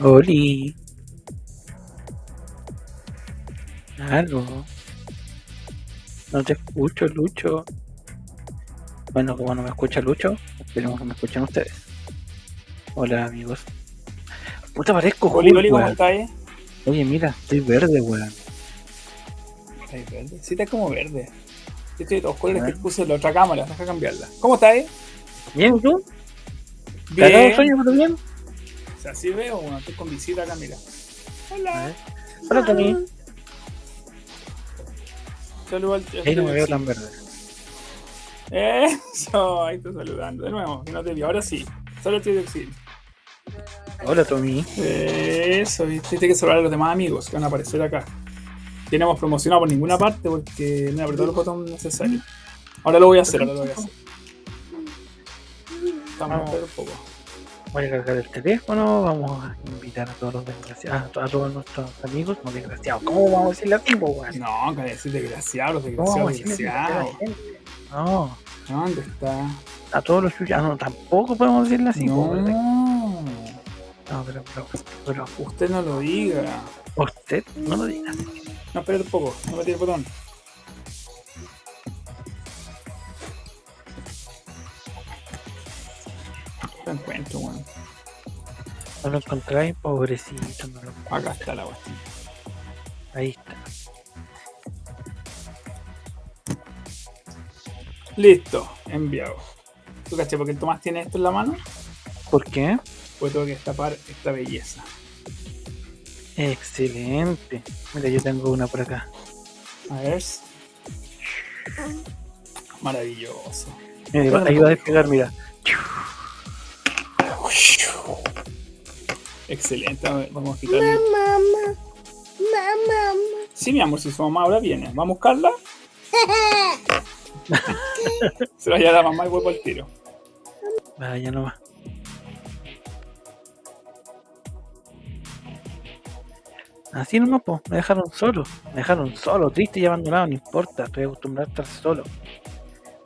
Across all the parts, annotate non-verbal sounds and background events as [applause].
Oli. Algo. No te escucho, Lucho. Bueno, como no me escucha Lucho, esperemos que me escuchen ustedes. Hola, amigos. Puta, parezco Oli, Oli, ¿cómo estás? eh? Oye, mira, estoy verde, weón. Estás verde. Sí, estás como verde. Yo estoy de todos colores que puse en la otra cámara, deja cambiarla. ¿Cómo estás? eh? ¿Bien, ¿y tú? ¿Cagado Bien. de sueño, pero bien? O sea, sí veo, bueno, estoy con visita acá, mira. Hola. Hola, Tony. Saludos al Ahí no me veo tan verde. Eso, ahí estoy saludando. De nuevo, que no te vi. Ahora sí. Solo estoy de auxilio. Hola, Tommy. Eso, viste, tienes que saludar a los demás amigos que van a aparecer acá. Que no hemos promocionado por ninguna parte porque no he apretado el botón necesario. Ahora lo voy a hacer, ahora lo voy a hacer. Estamos a esperar un poco. Voy a cargar el teléfono, vamos a invitar a todos los desgraciados, a todos nuestros amigos, no desgraciados. ¿Cómo vamos a decirle así, po, weón? No, que decir desgraciado, los ¿Cómo vamos desgraciados, desgraciados. No, ¿Dónde está? a todos los suyos, no, tampoco podemos decirle así. No, No, pero, pero, pero usted no lo diga. usted no lo diga. No, espera un poco, no metí el botón. No encuentro, weón. No lo encontráis, pobrecito, no lo Acá está la cuestión. Ahí está. Listo, enviado. ¿Tú caché por qué el Tomás tiene esto en la mano? ¿Por qué? Pues tengo que destapar esta belleza. Excelente. Mira, yo tengo una por acá. A ver. Maravilloso. Mira, ahí va a despegar, mira. Excelente. A ver, Vamos a quitarle. Sí, mi amor, si su mamá ahora viene. ¿Vamos a buscarla? [laughs] Se la lleva la mamá y vuelvo al tiro. Vaya nomás. Así nomás, pues, me dejaron solo. Me dejaron solo, triste y abandonado, no importa, estoy acostumbrado a estar solo.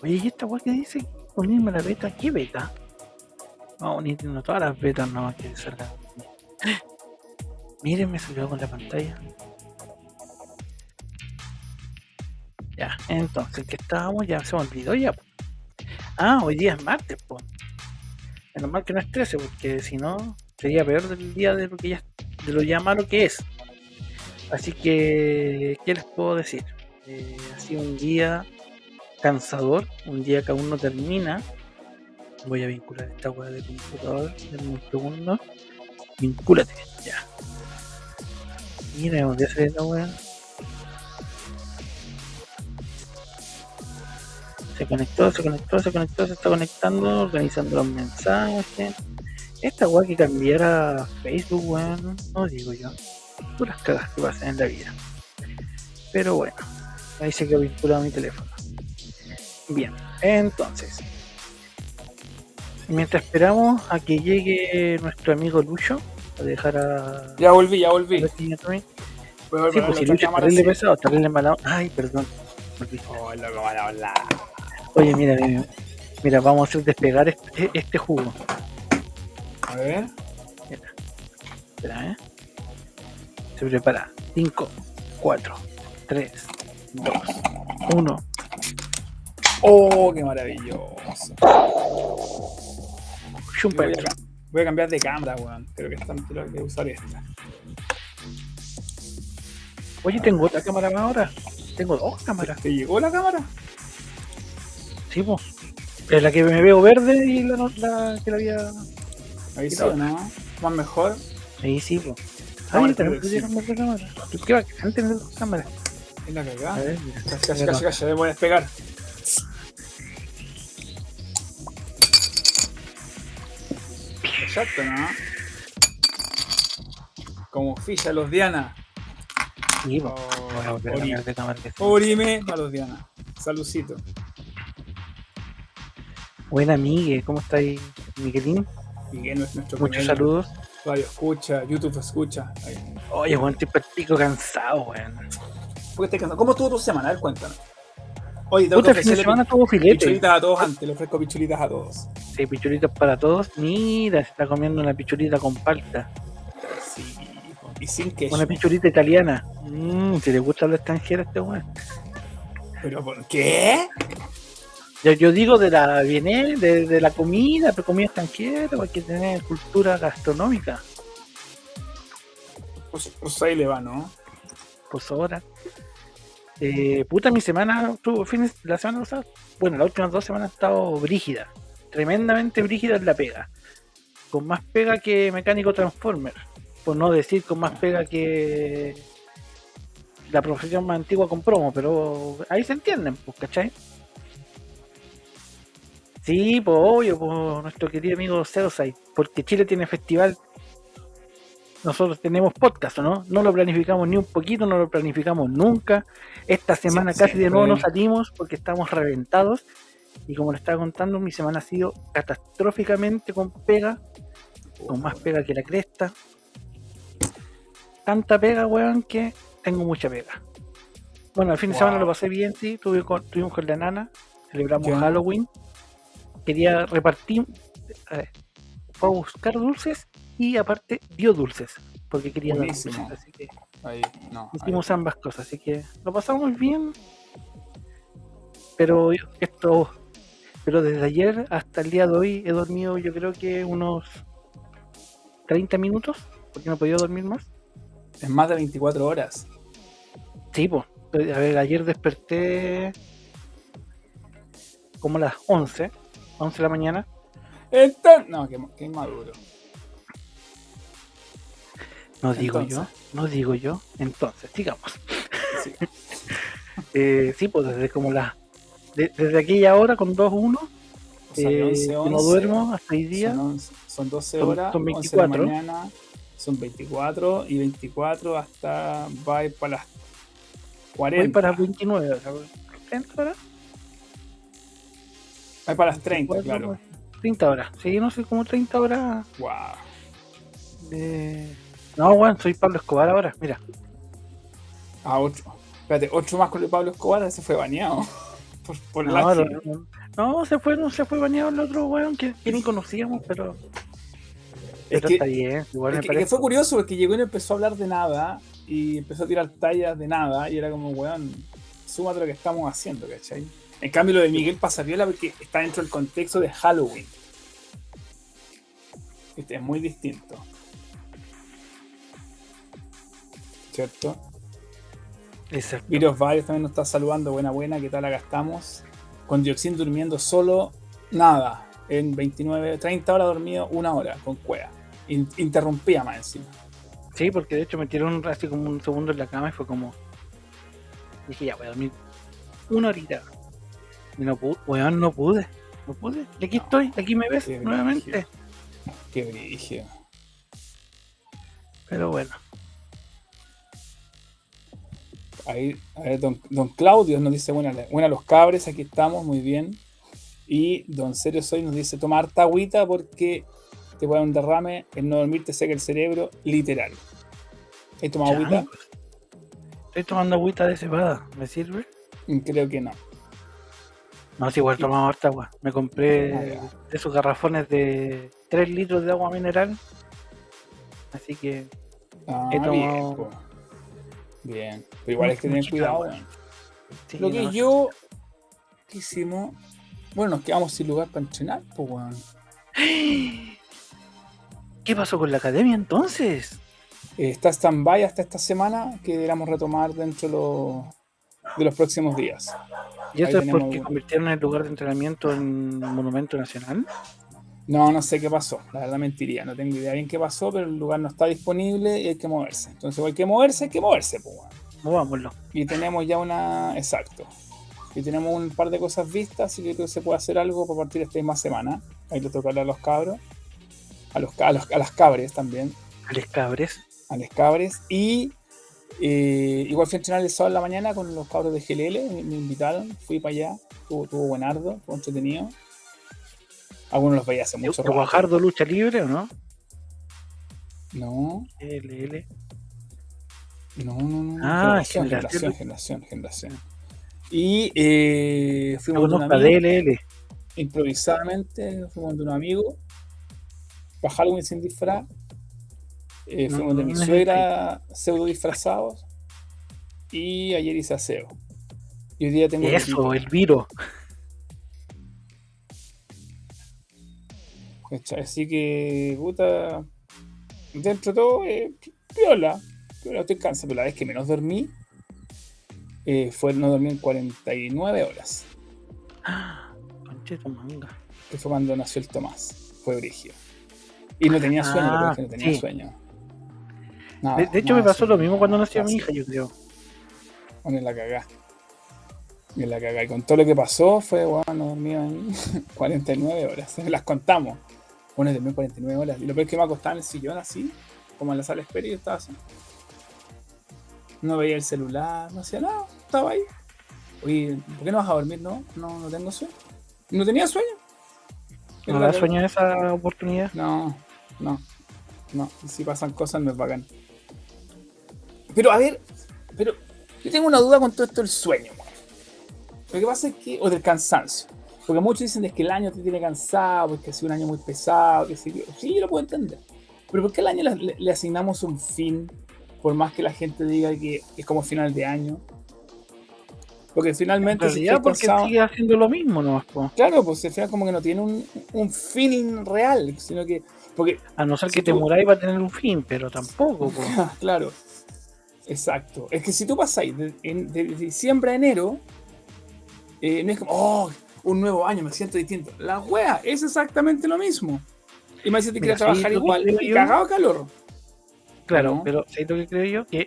Oye, ¿y esta weá que dice? Unirme a la beta, ¿qué beta? Vamos unirnos a todas las betas nomás que salgan. Miren, me salió con la pantalla. Ya, entonces, ¿qué estábamos? Ya se me olvidó ya. Ah, hoy día es martes, pues. Menos mal que no es 13, porque si no, sería peor del día de lo que ya de lo ya malo que es. Así que, ¿qué les puedo decir? Eh, ha sido un día cansador, un día que aún no termina. Voy a vincular esta weá de computador en un segundo. Vincúlate, ya. Mira, ¿dónde hacer esta weá? Se conectó, se conectó, se conectó, se está conectando, organizando los mensajes. Esta weá que cambiara Facebook, weón, no digo yo. Puras cagas que pasan en la vida. Pero bueno, ahí se quedó vinculado mi teléfono. Bien, entonces. Mientras esperamos a que llegue nuestro amigo Lucho, a dejar a. Ya volví, ya volví. Sí, pues si Lucho es cámara, terrible sí. pesado, terrible mala. Ay, perdón. Oh, loco, van a hablar. Oye, mira, mira, mira, vamos a hacer despegar este, este jugo. A ver. Espera, ¿eh? Se prepara. 5, 4, 3, 2, 1. Oh, qué maravilloso. Voy a, voy cambiar de cámara, weón. Creo que esta, creo que usar esta. Oye, tengo otra cámara más ahora. Tengo dos cámaras. ¿Te llegó la cámara? Sí, pues. Es la que me veo verde y la, que la había. Ahí sí, la ¿o ¿no? Más mejor. Ahí sí, pues. Ah, sí. cambiar de cámara. ¿Tú qué bacán tener dos cámaras? Es la cagada. mira. Calla, calla, calla, calla, voy a despegar. Exacto, ¿no? Como ficha los Diana. Sí, que sí. Orime a los Diana. Salucito. Buena, Migue. ¿Cómo estáis, Miguelín? Miguel no es nuestro Muchos primer saludos. Radio escucha, YouTube escucha. Ahí. Oye, Juan, estoy pico cansado, weón. ¿Por qué estás cansado? ¿Cómo estuvo tu semana? A ver, cuéntame. Oye, tengo Puta, que fin de semana tuvo filete. pichulitas a todos antes. Le ofrezco pichulitas a todos. Sí, pichulitas para todos. Mira, se está comiendo una pichulita con palta. Sí. y sin queso. Una pichurita italiana. Mmm, si le gusta a los extranjeros este weón. ¿Pero por qué? Yo, yo digo de la viene de, de la comida, pero comida extranjera, hay que tener cultura gastronómica. Pues, pues ahí le va, ¿no? Pues ahora. Eh, puta, mi semana, tuvo fines, la semana pasada, bueno, las últimas dos semanas ha estado brígida. Tremendamente brígida en la pega. Con más pega que Mecánico Transformer. Por no decir con más pega que la profesión más antigua con promo, pero ahí se entienden, pues, ¿cachai? Sí, pues obvio, pues nuestro querido amigo Zerosite, porque Chile tiene festival. Nosotros tenemos podcast, ¿o ¿no? No lo planificamos ni un poquito, no lo planificamos nunca. Esta semana Sí, casi de nuevo no siempre. salimos porque estamos reventados. Y como le estaba contando, mi semana ha sido catastróficamente con pega, con más pega que la cresta. Tanta pega, weón, que tengo mucha pega. Bueno, el fin de semana lo pasé bien, sí. Tuve con, tuvimos con la nana, celebramos. Halloween. Quería repartir, a ver, fue a buscar dulces y aparte dio dulces, porque quería dar dulces. Así que Ahí, no. ahí. hicimos ambas cosas, así que lo pasamos bien. Pero esto, pero desde ayer hasta el día de hoy he dormido yo creo que unos 30 minutos, porque no he podido dormir más. Es más de 24 horas. Sí, pues. A ver, ayer desperté como a las 11, 11 de la mañana. Entonces, no, qué, qué inmaduro. No digo Entonces. yo, no digo yo. Entonces, sigamos. Sí. [laughs] Eh, sí, pues desde como las. de- desde aquella hora con 2-1, O sea, eh, 11, que no 11, duermo hasta hoy día. Son, 11, son 12 Son- horas, son 11 de la 24. mañana, son 24 y 24 hasta va a ir para las 40. Voy para 29, o sea, 30 horas. Va para las 30, 24, claro. 30 horas. Sí, no sé, como 30 horas. Wow. de- No, weón, soy Pablo Escobar ahora. Mira, A 8. Espérate, 8 más con el Pablo Escobar, ese fue baneado. [laughs] Por, por no, la no, no, no, se fue, no se fue bañado el otro weón que, que ni conocíamos, pero, Es pero que, está bien. Igual es me que- que fue curioso porque llegó y no empezó a hablar de nada y empezó a tirar tallas de nada y era como, weón, súmate lo que estamos haciendo, ¿cachai? En cambio, lo de Miguel Pasapiola porque está dentro del contexto de Halloween. Este es muy distinto. ¿Cierto? Exacto. Virus Varios también nos está saludando. Buena, buena, ¿qué tal? Acá estamos. Con Dioxin durmiendo solo, nada. En 29, 30 horas dormido, una hora con cueva. In- interrumpía más encima. Sí, porque de hecho me tiró un, así como un segundo en la cama y fue como. Dije, ya voy a dormir una horita. Y no pude, weón, no pude. No pude. Y aquí No. estoy, aquí me ves nuevamente. Qué brígido. Pero bueno. Ahí, a ver, don, don Claudio nos dice, buena, buena los cabres, aquí estamos, muy bien. Y don Serio Soy nos dice, toma harta agüita porque te puede dar un derrame, el no dormir te seca el cerebro, literal. ¿Has tomado agüita? Changos. Estoy tomando agüita de cebada. ¿Me sirve? Mm, Creo que no. No, si igual tomaba harta agua. Me compré Ah, de esos garrafones de 3 litros de agua mineral. Así que Ah, He bien, tomado- po. Bien. Pero igual hay que tener cuidado. sí, Lo que no, yo ¿qué hicimos, bueno, nos quedamos sin lugar para entrenar, pues weón. ¿Qué pasó con la academia entonces? Eh, está stand-by hasta esta semana que deberíamos retomar dentro de los, de los próximos días. ¿Y eso Ahí es porque convirtieron el lugar de entrenamiento en monumento nacional? No, no sé qué pasó, la verdad mentiría, no tengo idea bien qué pasó, pero el lugar no está disponible y hay que moverse. Entonces, hay que moverse, hay que moverse, pues. Movámoslo. Y tenemos ya una. Exacto. Y tenemos un par de cosas vistas, así que creo que se puede hacer algo para partir de esta misma semana. Ahí le toca hablar a los cabros. A, los, a, los- a las cabres también. Alex Cabres. A las cabres. Y eh, igual fui a entrenar el sábado en la mañana con los cabros de GLL. Me, me invitaron, fui para allá. Tuvo, tuvo buenardo, estuvo entretenido. Algunos los veía hace mucho ¿De rato. Guajardo lucha libre o no? No, LL. no, no, no. Ah, generación, generación. generación, generación. Y eh, fuimos de un amigo. Improvisadamente fuimos de un amigo para Halloween sin disfraz Eh, No, fuimos de no, mi no suegra pseudo disfrazados. Y ayer hice aseo. Y hoy día tengo Eso, el viro. ¿Cachai? Así que, puta. Dentro de todo, eh, piola. Piola, estoy cansado. Pero la vez que menos dormí eh, fue no dormir en 49 horas. Ah, [gasps] conche tu manga. Que fue cuando nació el Tomás. Fue brígido. Y no tenía sueño, Ah, porque no tenía sí. sueño. Nada, De, de hecho, me pasó lo mismo cuando nació mi hija, yo creo. Bueno, en la cagá. En la cagá. Y con todo lo que pasó, fue, bueno, dormía en 49 horas. Las contamos. Bueno, dormí en 49 horas. Y lo peor es que me acostaba en el sillón así, como en la sala de espera, y yo estaba así. No veía el celular, no hacía nada, estaba ahí. Oye, ¿por qué no vas a dormir? No, no, no tengo sueño. No tenía sueño. ¿No da sueño en esa oportunidad? no, no, no. Y Si pasan cosas, no es bacán. Pero a ver, pero yo tengo una duda con todo esto del sueño. weón. Lo que pasa es que, o del cansancio. Porque muchos dicen es que el año te tiene cansado, porque ha sido un año muy pesado, que yo. Sí, yo lo puedo entender. Pero ¿por qué al año le, le- asignamos un fin? Por más que la gente diga que es como final de año. Porque En finalmente, si estás porque cansado- sigue haciendo lo mismo nomás, po. Claro, pues al final como que no tiene un, un fin real, sino que... Porque A no ser Si que te tú- muráis va a tener un fin, pero tampoco, po. [laughs] claro. Exacto. Es que si tú pasáis de, en- de diciembre a enero, eh, no es como, oh, un nuevo año, me siento distinto. La wea es exactamente lo mismo. Y me dice que quería trabajar igual yo- cagado calor. Claro, ¿no? pero ¿sabes lo que creo yo? Que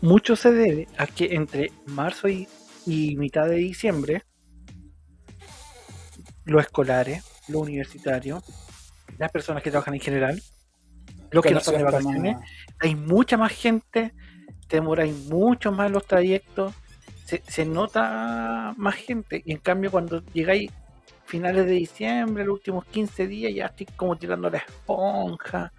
mucho se debe a que entre marzo y, y mitad de diciembre, los escolares, los universitarios, las personas que trabajan en general, los que no están de vacaciones, hay mucha más gente, te demoráis mucho más los trayectos, se, nota más gente, y en cambio cuando llegáis finales de diciembre, los últimos 15 días, ya estoy como tirando la esponja,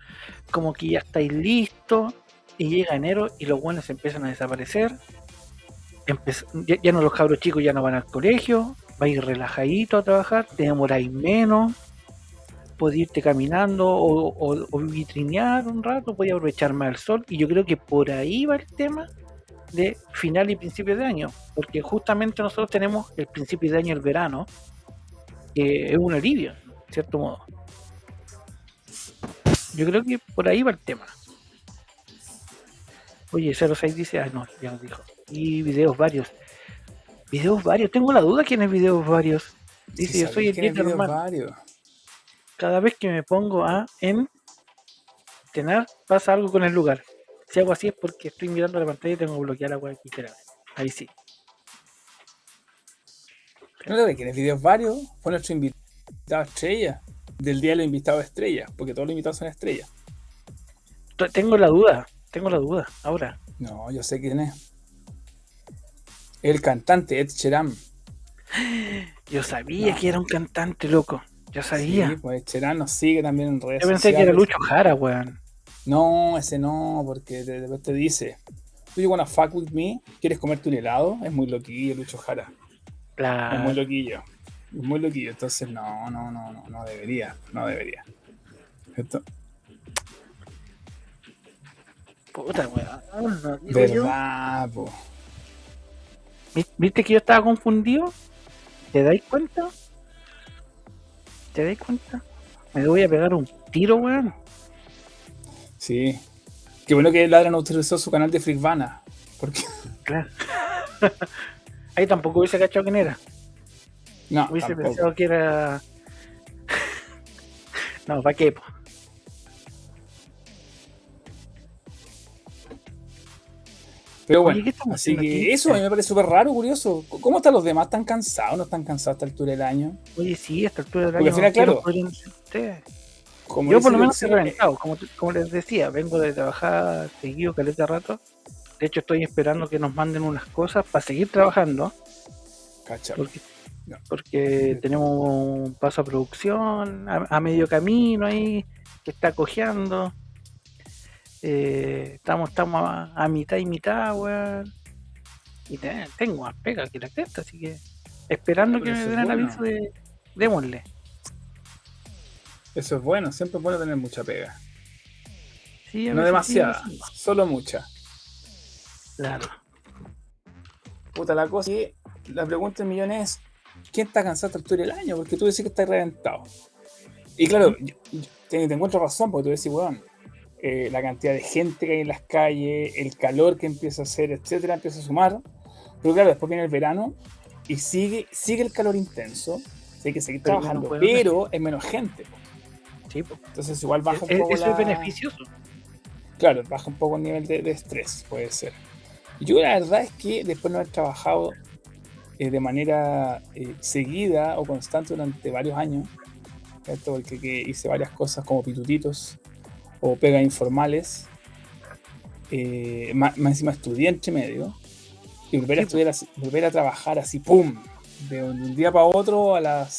como que ya estáis listos, y llega enero y los buenos empiezan a desaparecer, ya no los cabros chicos ya no van al colegio, vais relajadito a trabajar, te demoráis menos, podéis irte caminando o, o, o vitrinear un rato, podéis aprovechar más el sol, y yo creo que por ahí va el tema de final y principio de año, porque justamente nosotros tenemos el principio de año, el verano, que es un alivio, en cierto modo. Yo creo que por ahí va el tema. Oye, 06 dice, ah, no, ya nos dijo. Y videos varios. Videos varios, tengo la duda quién es videos varios. Dice, Sí, yo soy el normal. Cada vez que me pongo a en tener, pasa algo con el lugar. Si hago así es porque estoy mirando la pantalla y tengo bloqueada la web aquí. Ahí sí. ¿No sabes quién es videos varios? Fue nuestro invitado estrella. Del día de los invitados estrellas, porque todos los invitados son estrellas. Tengo la duda, tengo la duda. Ahora, No, yo sé quién es. El cantante Ed Sheeran. [gasps] yo sabía No. que era un cantante loco. Yo sabía. Sí, pues Ed Sheeran nos sigue también en redes Yo pensé que era. Lucho Jara, weón. No, ese no, porque de- después te dice, ¿Do you wanna fuck with me? ¿Quieres comerte un helado? Es muy loquillo, Lucho Jara. Es muy loquillo. Es muy loquillo. Entonces, no, no, no, no, no debería. No debería. Esto- Puta, weón. no digo yo. verdad, po. ¿Vi- ¿Viste que yo estaba confundido? ¿Te dais cuenta? ¿Te dais cuenta? Me voy a pegar un tiro, weón. Sí. Qué bueno que Ladra no utilizó su canal de Freakvana. Porque. Claro. [laughs] Ahí tampoco hubiese cachado quién era. No, Hubiese tampoco. pensado que era. [laughs] no, ¿para qué? po? Pero bueno, ¿qué estamos así que aquí? eso a mí me parece súper raro, curioso. ¿Cómo están los demás? ¿Están cansados? ¿No están cansados a esta altura del año? Oye, sí, a esta altura del Porque año. al final, ¿qué claro. Como Yo por lo menos he Luxi, reventado, como, como les decía, vengo de trabajar seguido caleta rato. De hecho, estoy esperando que nos manden unas cosas para seguir trabajando, Cacha. porque, No. porque tenemos un paso a producción a, a medio camino ahí que está cojeando. Eh, estamos estamos a, a mitad y mitad, weón. Y te- tengo más pega que la cresta, así que esperando que me den el aviso de démosle. Eso es bueno, siempre es bueno tener mucha pega. Sí, No demasiada, sí, solo mucha. Claro. Puta, la cosa que la pregunta del millón es: ¿quién está cansado a esta altura del año? Porque tú decís que estás reventado. Y claro, yo- yo- te, te encuentro razón, porque tú decís, weón, eh, la cantidad de gente que hay en las calles, el calor que empieza a hacer, etcétera, empieza a sumar. Pero claro, después viene el verano y sigue, sigue el calor intenso. Hay que seguir Pero trabajando, menos pero es menos gente. Sí. Entonces, igual baja un E- poco. Eso la- es beneficioso. Claro, baja un poco el nivel de, de estrés, puede ser. Yo la verdad es que después de no haber trabajado eh, de manera eh, seguida o constante durante varios años, ¿cierto? porque que hice varias cosas como pitutitos o pegas informales, eh, más, más encima estudié entre medio, y volver a estudiar así- volver a trabajar así, ¡pum! De un, de un día para otro a las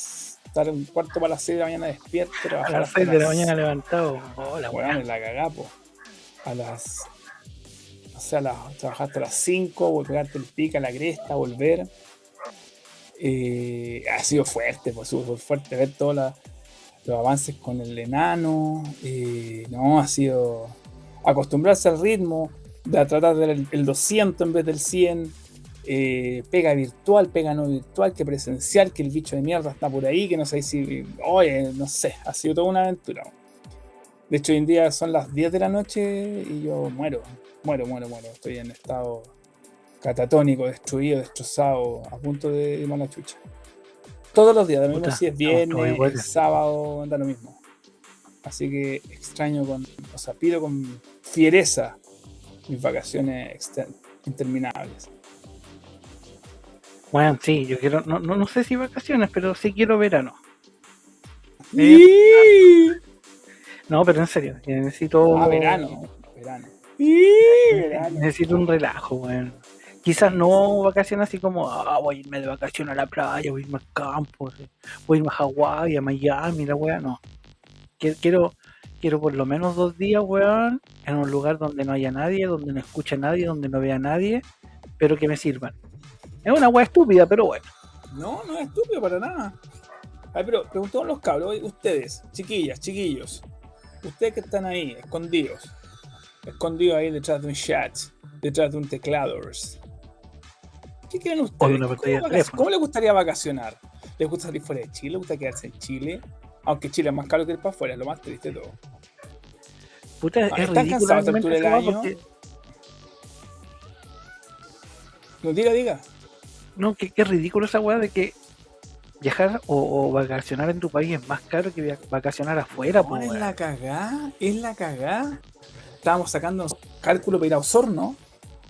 estar un cuarto para las 6 de la mañana despierto, A las hasta 6 de la mañana levantado. Hola, Weón, weón. en la cagapo. A las. O sea, a las, trabajar hasta las 5, pegarte el pica, la cresta, volver. Eh, ha sido fuerte, pues súper fuerte ver todos la- los avances con el enano. eh, no, ha sido acostumbrarse al ritmo, de a tratar del el 200 en vez del 100. Eh, pega virtual, pega no virtual, que presencial, que el bicho de mierda está por ahí, que no sé si. Oye, no sé, ha sido toda una aventura. De hecho, hoy en día son las 10 de la noche y yo muero, muero, muero, muero. Estoy en estado catatónico, destruido, destrozado, a punto de irme a la chucha. Todos los días, lo mismo si es viernes, iguales. sábado, da lo mismo. Así que extraño con, o sea, pido con fiereza mis vacaciones interminables. Bueno, sí, yo quiero, no, no, no sé si vacaciones, pero sí quiero verano. No, pero en serio, necesito. Ah, verano, verano. Necesito un relajo, weón. Quizás no vacaciones así como, ah, voy a irme de vacaciones a la playa, voy a irme al campo, voy a irme a Hawái, a Miami, la weá, no. Quiero, quiero, quiero por lo menos dos días, weón, en un lugar donde no haya nadie, donde no escuche a nadie, donde no vea a nadie, pero que me sirvan. Es una weá estúpida, pero bueno. No, no es estúpido para nada. Ay, pero preguntaron los cabros, ustedes, chiquillas, chiquillos, ustedes que están ahí, escondidos, escondidos ahí detrás de un chat, detrás de un teclado. ¿Qué quieren ustedes? una ¿Cómo, les gustaría vacacionar? ¿Les gusta salir fuera de Chile? ¿Les gusta quedarse en Chile? Aunque Chile es más caro que ir para afuera, es lo más triste de todo. Puta, Ah, es ¿están cansados a esta altura del año? porque- No, diga, diga. No, que, que ridículo esa weá de que viajar o, o vacacionar en tu país es más caro que vacacionar afuera, No, es la cagá, es la cagá. Estábamos sacando cálculo para ir a Osorno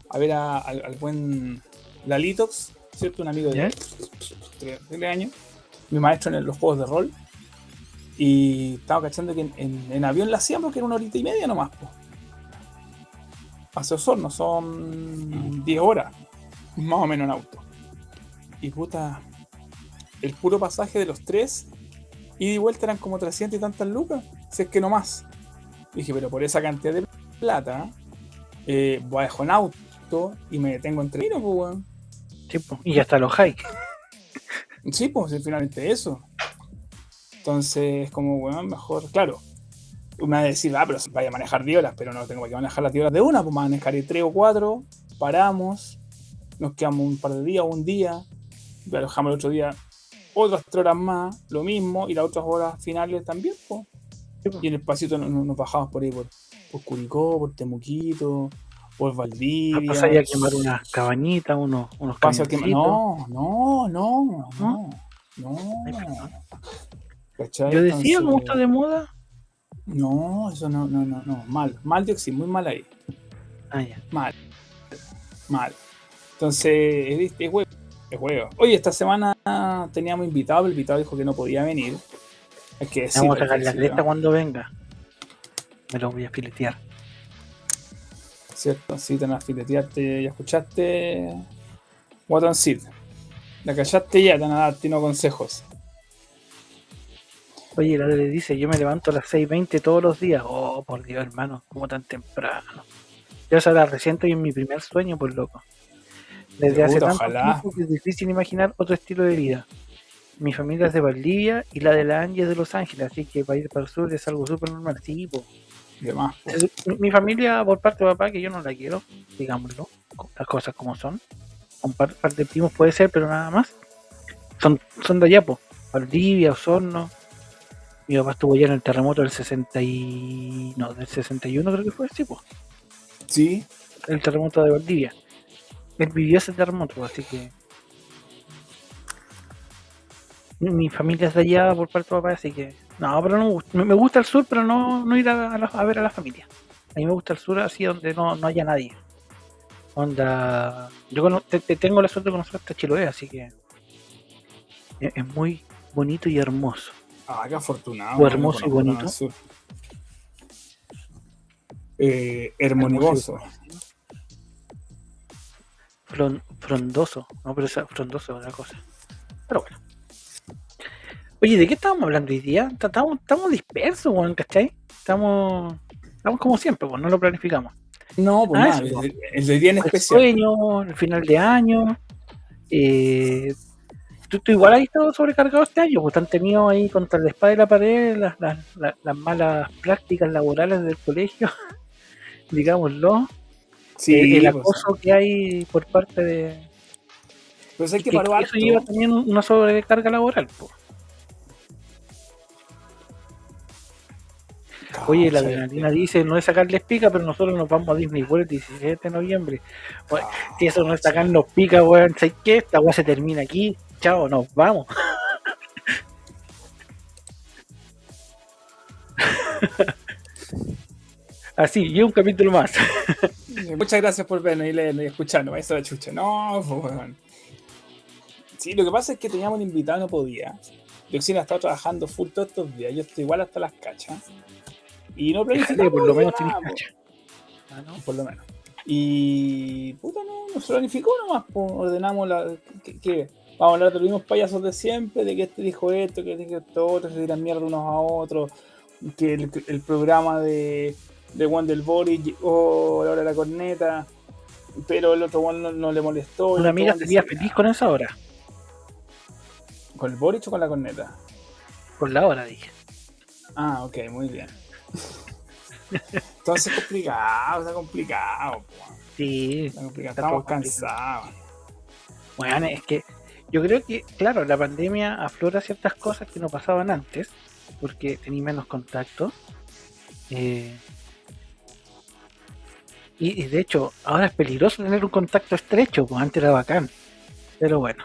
a ver a- al, al buen Lalitox, ¿cierto? Un amigo de tres, tres años, mi maestro en los juegos de rol. Y estaba cachando que en, en- en avión la hacíamos, que era una horita y media nomás. po. Hacia Osorno son 10 horas, más o menos en auto. Y puta, el puro pasaje de los tres, ida y vuelta eran como 300 y tantas lucas, si es que no más. Dije, pero por esa cantidad de plata, eh, voy a dejar en auto y me detengo entre pues, weón. Sí, po, y hasta los high. Sí, pues es finalmente eso. Entonces, como, weón, mejor, claro. Me va a decir, ah, pero vaya a manejar 10 horas, pero no tengo que manejar las 10 horas de una, pues manejaré 3 o 4, paramos, nos quedamos un par de días o un día, y alojamos el otro día otras 3 horas más, lo mismo, y las otras horas finales también. Sí, po. Y en el pasito nos, nos bajamos por ahí, por, por Curicó, por Temuquito, por Valdivia. Pasaría a quemar unas cabañitas, unos, unos Paso a quemar- camioncitos. No, no, no, no, no. ¿Cachai? Yo decía, ¿cómo Entonces, está de moda? No, eso no, no, no, no. Mal, mal Dioxin, muy mal ahí. Ah, ya. Mal. Mal. Entonces, es, es huevo. Es huevo. Oye, esta semana teníamos invitado, pero el invitado dijo que no podía venir. Hay que decirlo, vamos a sacar la cresta cuando venga. Me lo voy a filetear. ¿Cierto? Sí, te la fileteaste, ya escuchaste. Waton Seed. La callaste ya, te van a dar tino consejos. Oye, la le dice, yo me levanto a las 6.20 todos los días. Oh, por Dios, hermano, como tan temprano. Yo ahora recién estoy en mi primer sueño, pues loco. Desde hace tanto tiempo que es difícil imaginar otro estilo de vida. Mi familia es de Valdivia y la de la Angie es de Los Ángeles, así que para ir para el sur es algo súper normal. Sí, po. De más. po. Es- Mi, mi familia, por parte de papá, que yo no la quiero, digámoslo, las cosas como son. Un par, par de primos puede ser, pero nada más. Son, son de allá, po. Valdivia, Osorno. Mi papá estuvo allá en el terremoto del 60 y... No, del 61 creo que fue, sí, po. Sí, El terremoto de Valdivia. Él vivió ese terremoto, así que... Mi, mi familia es de allá por parte de papá, así que... No, pero no me gusta. Me, gusta el sur, pero no, no ir a, la- a ver a la familia. A mí me gusta el sur así donde no, no haya nadie. Onda... Yo cono- te, te tengo la suerte de conocer hasta Chiloé, así que... Es, es muy bonito y hermoso. Ah, qué afortunado. O hermoso y bonito. Eh, hermonigoso. Fron- frondoso. No, pero esa frondoso es otra cosa. Pero bueno. Oye, ¿de qué estábamos hablando hoy día? Ta- Estamos, estamos dispersos, weón, ¿cachai? Estamos, estamos como siempre, pues no lo planificamos. No, pues Ah, nada, eso, el, el de día en El especial. sueño, el final de año. Eh, tú, tú igual has estado sobrecargado este año, pues han tenido ahí contra la espada y la pared las, las, las- las malas prácticas laborales del colegio, [laughs] digámoslo. Sí, el pues, acoso que hay por parte de, Pues hay que que- parar eso lleva también una sobrecarga laboral. po. Oye, la adrenalina dice no es sacarles pica, pero nosotros nos vamos a Disney World el 17 de noviembre. Bueno, si eso no es sacarnos pica, weón, ¿sabes qué? Esta weá se termina aquí. Chao, nos vamos. [laughs] Así, y un capítulo más. Muchas gracias por vernos y leernos y escucharnos. Ahí está la chucha. No, pues, weón. Sí, lo que pasa es que teníamos un invitado, no podía. Dioxina ha estado trabajando full todos estos días. Yo estoy igual hasta las cachas. Y no planificamos. por lo menos nada, tienes cacha. Ah, ¿no? Por lo menos. Y. Puta, no, no se planificó nomás. po. Ordenamos la. que que Vamos a hablar de los mismos payasos de siempre, de que este dijo esto, que este dijo esto otro, se tiran mierda unos a otros, que el, el programa de, de Wonder Body llegó a la hora de la corneta, pero el otro one no, no le molestó. Una amiga sería feliz con esa hora. ¿Con el Boric o con la corneta? Con la hora, dije. Ah, ok, muy bien. Entonces complicado, está complicado, po. Sí, Está complicado. Estamos cansados. Bueno, es que yo creo que, claro, la pandemia aflora ciertas cosas que no pasaban antes, porque tenía menos contacto. eh, y, y de hecho, ahora es peligroso tener un contacto estrecho, pues antes era bacán. Pero bueno.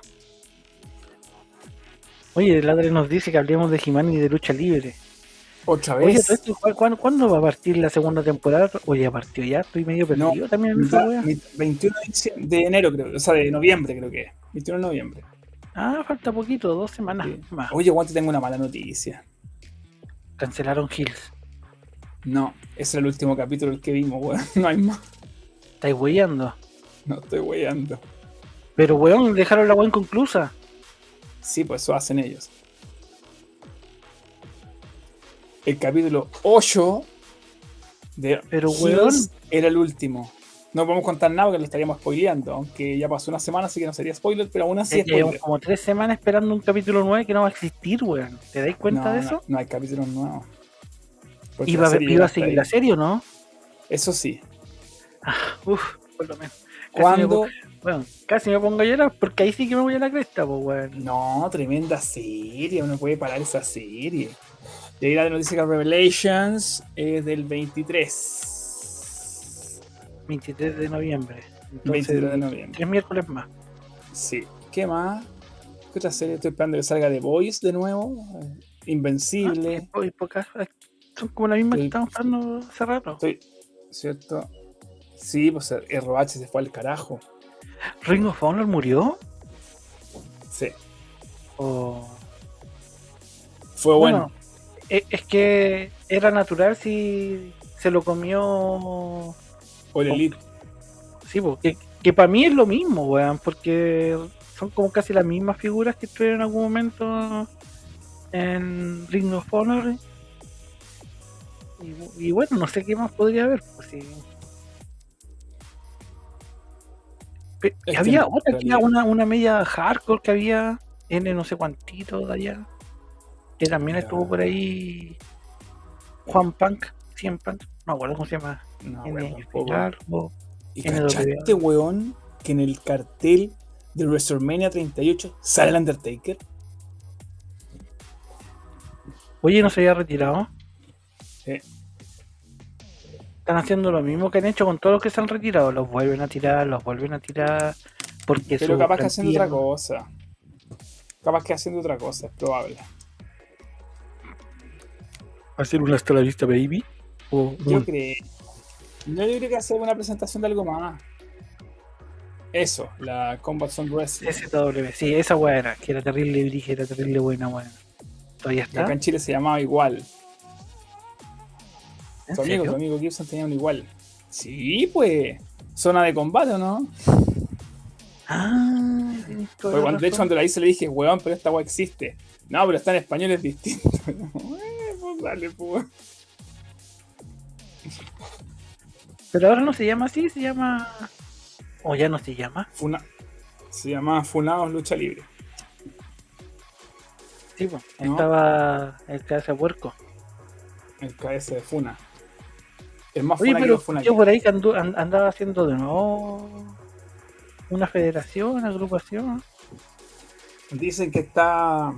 Oye, el Ladre nos dice que hablemos de Jimán y de lucha libre. Otra Oye, vez. esto, ¿cu- cuándo, cuándo va a partir la segunda temporada? Oye, partió ya, estoy medio perdido también en esa wea. mi- 21 de, enero, creo. O sea, de noviembre, creo que es. 21 de noviembre. Ah, falta poquito, dos semanas Sí. más. Oye, Juan, te tengo una mala noticia. Cancelaron Hills. No, ese era el último capítulo el que vimos, weón. [laughs] No hay más. Estáis weyando. No estoy weyando. Pero weón, dejaron la wea inconclusa. Sí, pues eso hacen ellos. El capítulo 8 de Pero, weón. era el último. No podemos contar nada porque lo estaríamos spoileando, aunque ya pasó una semana, así que no sería spoiler, pero aún así es llevamos como tres semanas esperando un capítulo 9 que no va a existir, weón. ¿Te dais cuenta no, de no- eso? No, hay capítulos nuevos. Porque ¿Iba, iba a seguir la serie o no? Eso sí. Uf, por lo menos. Cuando. Bueno, casi me pongo a llorar porque ahí sí que me voy a la cresta, pues weón. No, tremenda serie. Uno puede parar esa serie. Y ahí la noticia que Revelations es del 23. 23 de noviembre. Entonces, 23 de noviembre. tres miércoles más. Sí. ¿Qué más? ¿Qué otra serie? Estoy esperando que salga The Voice de nuevo. Invencible. Pocas son como la misma que Sí. estábamos hablando hace rato. Estoy. ¿Cierto? Sí, pues ROH se fue al carajo. ¿Ring of Honor murió? Sí. ¿O Fue bueno. Bueno, e- es que era natural si se lo comió. All Elite. Sí, porque que para mí es lo mismo, weón, porque son como casi las mismas figuras que estuvieron en algún momento en Ring of Honor. Y, y bueno, no sé qué más podría haber. Pues, sí. Pe- Es que había otra, que era una, una media hardcore que había N no sé cuantito de allá. Que también Ya. estuvo por ahí Juan Punk. CM Punk, no me acuerdo cómo se llama. No, N- algo. ¿Y cachaste, weón, que en el cartel de WrestleMania 38 sale el Undertaker? Oye, no se había retirado. Sí. Están haciendo lo mismo que han hecho con todos los que se han retirado. Los vuelven a tirar, los vuelven a tirar. Porque Pero capaz que haciendo otra cosa. Capaz que haciendo otra cosa, es probable. hacer una hasta la vista, baby. O Yo un- creo. Yo, yo creo que hacer una presentación de algo más. Eso, la Combat Zone Wrestling. SW. Sí, esa era, que era terrible brígida, era terrible buena, weá. Todavía está. acá en Chile se llamaba igual. ¿En Tu amigo, tu amigo Gibson tenía un igual. Sí, pues. Zona de combate, ¿o no? Ah, cuando- de hecho, cuando la hice le dije, weón, pero esta weá existe. No, pero está en español, es distinto. [laughs] Pues dale, pues. Pero ahora no se llama así, se llama. O ya no se llama. Funa- Se llamaba Funados Lucha Libre. Sí, pues. ¿No? Estaba el cabeza puerco. El KS de Funa. El más Oye, pero Funa. yo por ahí que andaba haciendo de nuevo una federación, una agrupación. Dicen que está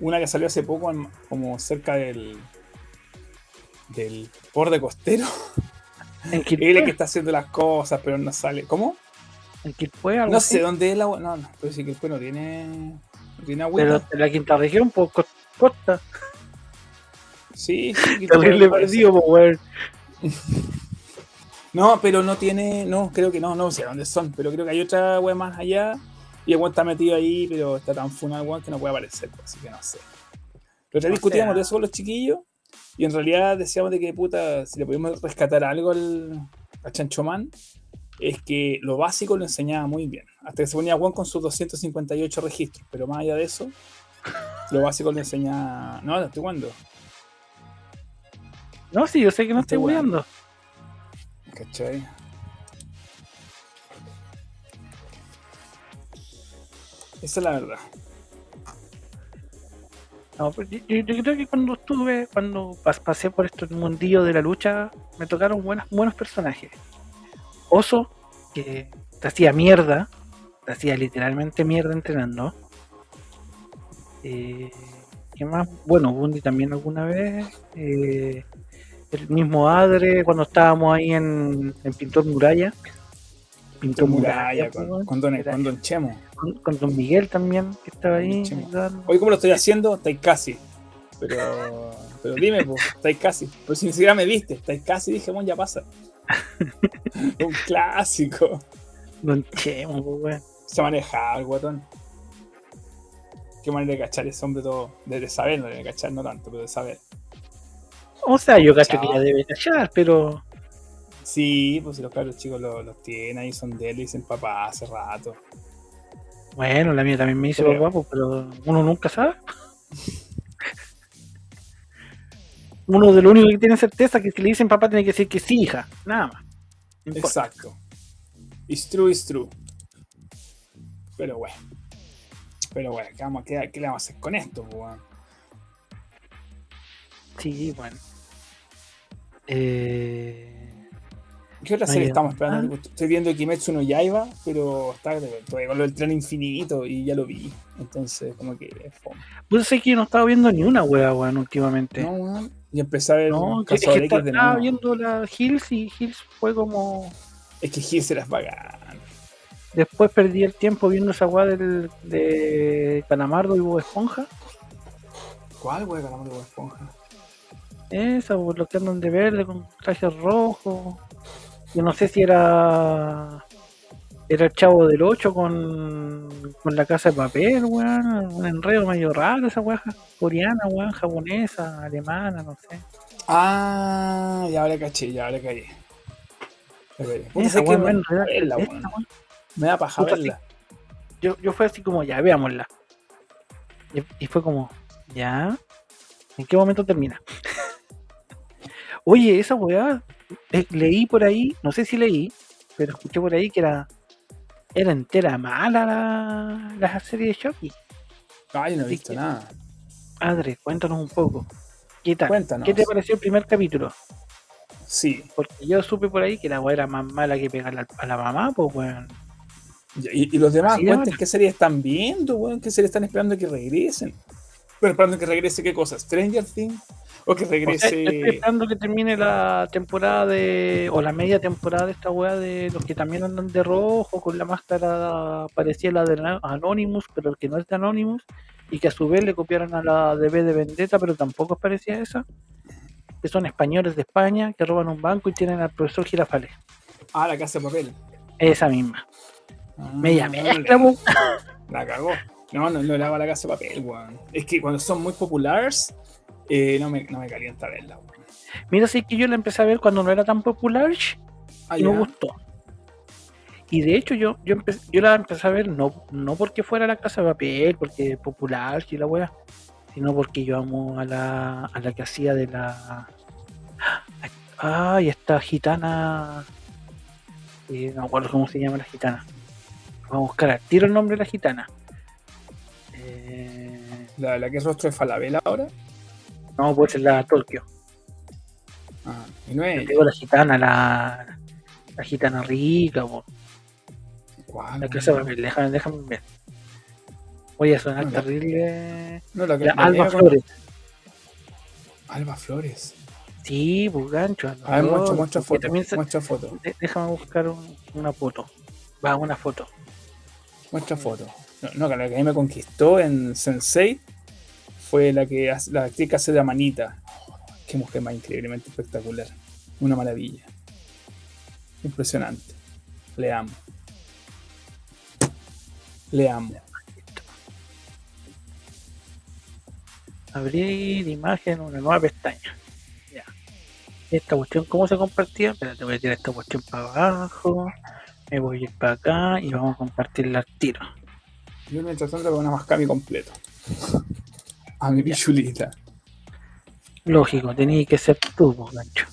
una que salió hace poco, en- como cerca del del borde costero. [laughs] En Él es que está haciendo las cosas, pero no sale. ¿Cómo? en Quilpué, algo No así. sé dónde es la agua. No, no, pero que después no tiene. No tiene Pero agüita. en la quinta región, pues co- costa. Sí, sí. [laughs] Terrible parece. perdido, pues. No, pero no tiene. No, creo que no, no sé dónde son. Pero creo que hay otra wea más allá. Y el weón está metido ahí, pero está tan funado el weón que no puede aparecer. pues, Así que no sé. Pero ya discutíamos sea- de eso con los chiquillos. Y en realidad decíamos de que puta, si le podíamos rescatar algo al, a Chancho Man, es que lo básico lo enseñaba muy bien. Hasta que se ponía Juan con sus 258 registros. Pero más allá de eso, lo básico lo enseñaba. No, no estoy jugando. No, sí, yo sé que no estoy weando. ¿Cachai? Esa es la verdad. No, yo, yo- yo creo que cuando estuve, cuando pas- pasé por este mundillo de la lucha, me tocaron buenas, buenos personajes. Oso, que te hacía mierda, te hacía literalmente mierda entrenando. Eh, ¿Qué más? Bueno, Bundy también alguna vez. Eh, el mismo Adre, cuando estábamos ahí en, en Pintor Muralla. Pintor Muralla, pues, con, con don, con Don Chemo. con, con Don Miguel también, que estaba ahí. Hoy, ¿cómo lo estoy haciendo? Estáis casi. Pero, pero dime, pues, estáis casi. Pero si ni siquiera me viste, estáis casi. Dije, bueno, ya pasa. [laughs] Un clásico. Don Chemo, pues, weón. Se manejaba el guatón. Qué manera de cachar ese hombre todo. De, de saber, no de cachar, no tanto, pero de saber. O sea, yo cacho que ya debe callar, pero Sí, pues si los cabros chicos los, los tienen ahí, son de él, dicen papá hace rato. bueno, la mía también me dice papá, pues, pero uno nunca sabe. Uno de lo único que tiene certeza es que si le dicen papá tiene que decir que sí, hija, nada más. No. Exacto. It's true, it's true. Pero bueno. Pero bueno, ¿qué, vamos, a- qué- qué le vamos a hacer con esto? weón? Sí, bueno. Eh, ¿Qué otra serie estamos esperando? Ah. Estoy viendo Kimetsu no Yaiba, pero está todavía con lo del tren infinito y ya lo vi. Entonces, como que pues sé que no estaba viendo ni una wea, weón, últimamente. No, weón. Y empecé a ver No, que, es que estaba, de viendo la Hills y Hills fue como. Es que Gis era bacán. Después perdí el tiempo viendo esa weá del, de Calamardo y Bob Esponja. ¿Cuál, weón? Calamar de Bob Esponja. Esa, pues, los que andan de verde con trajes rojos. Yo no sé si era. Era el chavo del 8 con, con la casa de papel, weón. Un enredo medio raro esa weá. Coreana, weón, japonesa, alemana, no sé. Ah, ya ahora caché, ya ahora caí. Esa que me, verla, weá. me da paja Puta, verla. yo, yo fue así como, ya, veámosla. Y, y fue como, ya, ¿en qué momento termina? [laughs] Oye, esa weá, eh, leí por ahí, no sé si leí, pero escuché por ahí que era, era entera mala la, la serie de Shocky. Ay, no he visto que- nada. Padre, cuéntanos un poco. ¿Qué tal? Cuéntanos. ¿Qué te pareció el primer capítulo? Sí. Porque yo supe por ahí que la weá era más mala que pegar a la mamá, pues weón. Y, y los demás, Así cuenten qué serie están viendo, weón, qué serie están esperando que regresen. Pero esperando que regrese qué cosa, Stranger Things. O que O sea, regrese. estoy esperando que termine la temporada de. o la media temporada de esta weá de los que también andan de rojo con la máscara parecía la de Anonymous, pero que no es de Anonymous, y que a su vez le copiaron a la de B de Vendetta, pero tampoco es parecía esa. Que son españoles de España que roban un banco y tienen al profesor Girafales. Ah, la casa de papel. Esa misma. Ah, Media mezcla, po. La cagó. No, no, no le hago la casa de papel, weón. Es que cuando son muy populares, eh, no, me, no me calienta verla. Mira, sí que yo la empecé a ver cuando no era tan popular Ah, y me gustó. Y de hecho yo yo, empe- yo la empecé a ver no, no porque fuera la casa de papel, porque es popular y la wea, sino porque yo amo a la, a la que hacía de la... Ay, esta gitana... eh, no me acuerdo cómo se llama la gitana. Vamos a buscar al tiro el nombre de la gitana. Eh, La, la que es rostro de Falabella ahora. No, puede ser la Tokio. Ah, y no es digo la gitana, la, la gitana rica, po. ¿Cuál? La casa de papel, déjame, déjame ver. Voy a sonar No, terrible. No, la que La Alba que- Flores. Alba Flores. Sí, pues gancho. A ver, muestra, muestra foto. se- Muestra Déjame buscar un- una foto. Va, una foto. Muestra foto. No, no, que la que a mí me conquistó en Sensei fue la que hace- la actriz que hace de Amanita. Qué mujer más increíblemente espectacular. Una maravilla. Impresionante. Le amo. Le amo. Abrir imagen, una nueva pestaña. Ya. Esta cuestión, ¿cómo se compartía? Espérate, voy a tirar esta cuestión para abajo. Me voy a ir para acá y vamos a compartirla al tiro. Yo mientras tanto con una mascami completo. [laughs] A mi pichulita. Lógico, tenía que ser tú, gancho.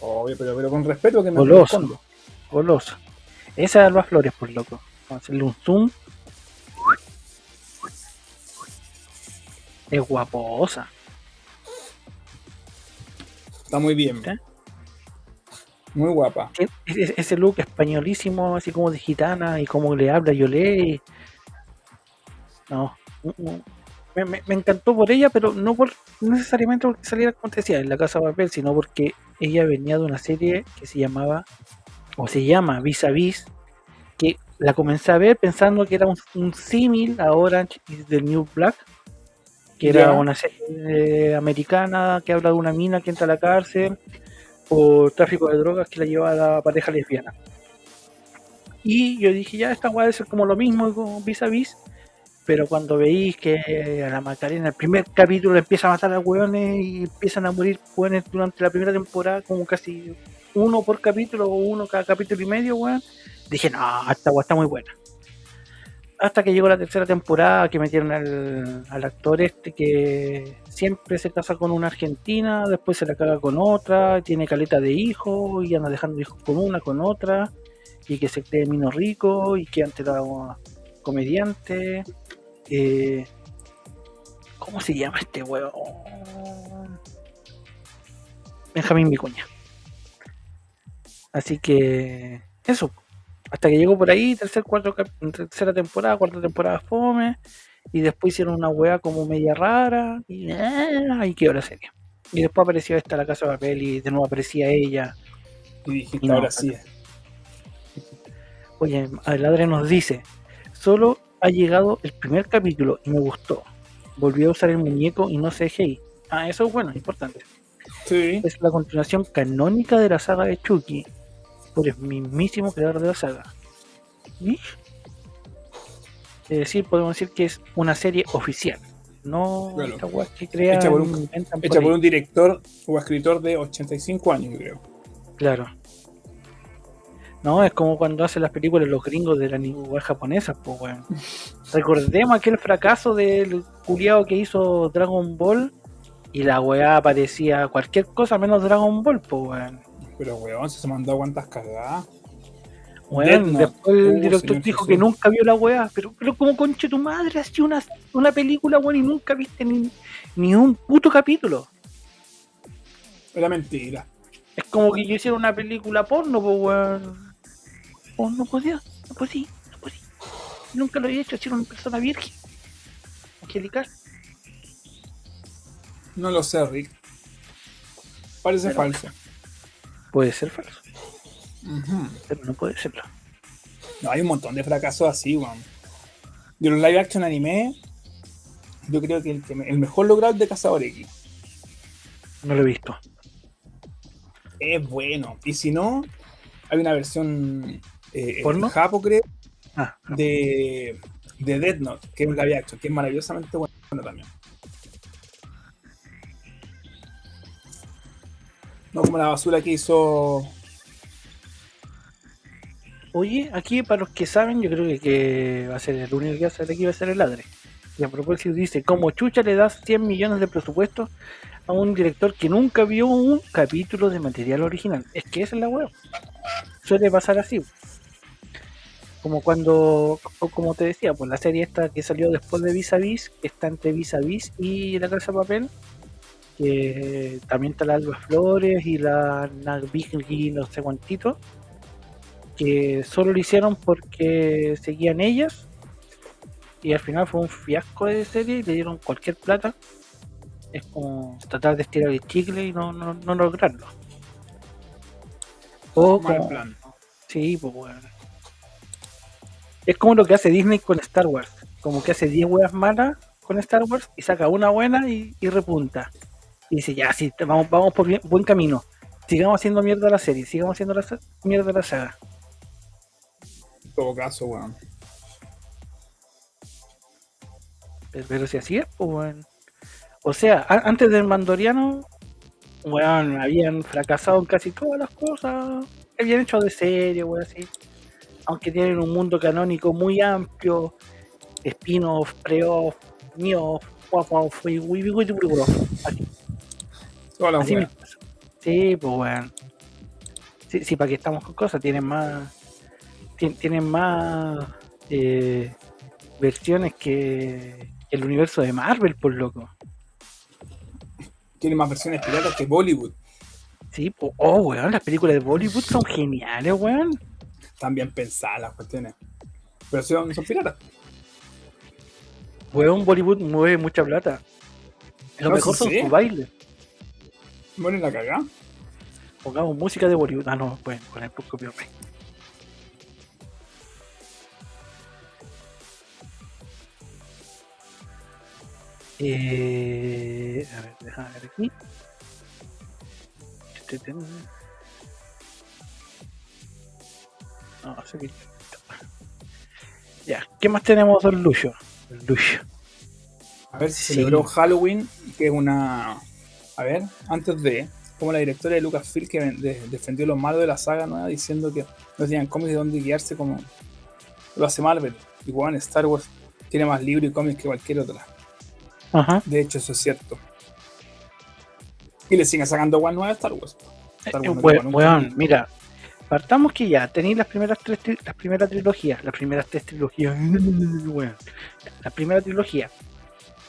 Obvio, pero, pero con respeto que me Goloso. Goloso. Esa es Alba Flores, por loco. Vamos a hacerle un zoom. Es guaposa. Está muy bien. ¿Eh? Muy guapa. Ese- Ese look españolísimo, así como de gitana, y como le habla Yolé. No. mm. Me, me- me encantó por ella, pero no por necesariamente porque saliera, como te decía, en la casa de papel, sino porque ella venía de una serie que se llamaba, o se llama Vis a Vis, que la comencé a ver pensando que era un, un símil a Orange is the New Black, que era una serie eh, americana que habla de una mina que entra a la cárcel por tráfico de drogas que la lleva a la pareja lesbiana. Y yo dije, ya, esta weá debe ser como lo mismo vis a vis. Pero cuando veis que a la Macarena, el primer capítulo empieza a matar a hueones y empiezan a morir hueones durante la primera temporada, como casi uno por capítulo o uno cada capítulo y medio, weón, dije, no, esta weá está muy buena. Hasta que llegó la tercera temporada, que metieron al, al actor este que siempre se casa con una argentina, después se la caga con otra, tiene caleta de hijos y anda dejando hijos con una, con otra, y que se cree mino rico y que antes era comediante. Eh, ¿Cómo se llama este weón? Benjamín Vicuña. Así que eso. Hasta que llegó por ahí, tercer, cuarto, tercera temporada, cuarta temporada fome. Y después hicieron una weá como media rara. Y ahí quedó la serie. Y después apareció esta la casa de papel y de nuevo aparecía ella. Y dijiste, No, ahora sí. Oye, Adladre nos dice, solo ha llegado el primer capítulo y me gustó. Volvió a usar el muñeco y no se hey. Ah, eso es bueno, importante. Sí. Es la continuación canónica de la saga de Chucky por el mismísimo creador de la saga. ¿Y? Es decir, podemos decir que es una serie oficial. No Claro. esta weá que crean, Hecha por un- por un director o escritor de 85 años, creo. Claro. No, es como cuando hacen las películas los gringos de la antigüedad japonesa, pues weón. Recordemos aquel fracaso del culiado que hizo Dragon Ball y la weá parecía cualquier cosa menos Dragon Ball, pues weón. Pero, weón, se mandó cuantas cagadas. Weón, Death Note. después el Oh, director dijo Jesús. que nunca vio la weá, pero, pero como conche tu madre, has una, una película, weón, y nunca viste ni, ni un puto capítulo. Era mentira. Es como que yo hiciera una película porno, pues, weón. Oh, no podía, no podía, no podía. Nunca lo había hecho, ser una persona virgen. Angelical. No lo sé, Rick. Parece Pero- falso. Puede ser falso, pero no puede serlo. No, hay un montón de fracasos así, weón. De los live action anime, yo creo que el, que me- el mejor logrado es de Cazador X. No lo he visto. Es bueno. Y si no, hay una versión eh, ¿Porno? en Japo, creo, Ah, de, de Death Note, que es un live action, que es maravillosamente bueno también. No como la basura que hizo. Oye, aquí para los que saben, yo creo que, que va a ser el único que va a ser aquí va a ser el ladre. Y a propósito dice, como Chucha le das 100 millones de presupuesto a un director que nunca vio un capítulo de material original. Es que esa es la web. Suele pasar así. Como cuando, o como te decía, pues la serie esta que salió después de Vis a Vis, que está entre Vis a Vis y La Casa de Papel, que también está la Alba Flores y la Nagvigi, no sé cuántito, que solo lo hicieron porque seguían ellas y al final fue un fiasco de serie y le dieron cualquier plata. Es como tratar de estirar el chicle y no, no, no lograrlo. O Mal como, plan. Sí, pues bueno. Es como lo que hace Disney con Star Wars. Como que hace 10 huevas malas con Star Wars y saca una buena y, y repunta. Y dice, ya, sí, vamos, vamos por bien- buen camino. Sigamos haciendo mierda la serie, sigamos haciendo la mierda la saga. En todo caso, weón. Pero, pero si así es, pues bueno. O sea, antes del Mandoriano, weón, habían fracasado en casi todas las cosas habían hecho de serie, weón, así. Aunque tienen un mundo canónico muy amplio, spin-off, pre-off, wi, wi, así, mismo. Sí, pues weón. Sí, sí, para que estamos con cosas, tienen más. tien- Tienen más eh, versiones que el universo de Marvel, por loco. Tiene más versiones piratas que Bollywood. Sí, po- oh, weón, las películas de Bollywood son geniales, weón. Están bien pensadas las cuestiones. Pero son, son piratas. Weón, Bollywood mueve mucha plata. Lo No, mejor sí, son sí. sus bailes. Mueren la cagada. Pongamos música de Bollywood. Ah, no, pueden poner por copyright. Eh, a ver, déjame ver aquí. No, sé que- Ya, ¿qué más tenemos, Don Lucio? Lucio. A ver si Sí. celebró Halloween, que es una. A ver, antes de. Como la directora de Lucasfilm que de- defendió los malos de la saga nueva diciendo que no tenían cómics de dónde guiarse como lo hace Marvel. Igual Star Wars tiene más libros y cómics que cualquier otra. Ajá. De hecho, eso es cierto. Y le siguen sacando igual nueva a Star Wars. Star Eh, Wars no we- weón, un- mira, partamos que ya tenéis las primeras tres las primeras trilogías, las primeras tres trilogías, weón. [laughs] la primera trilogía.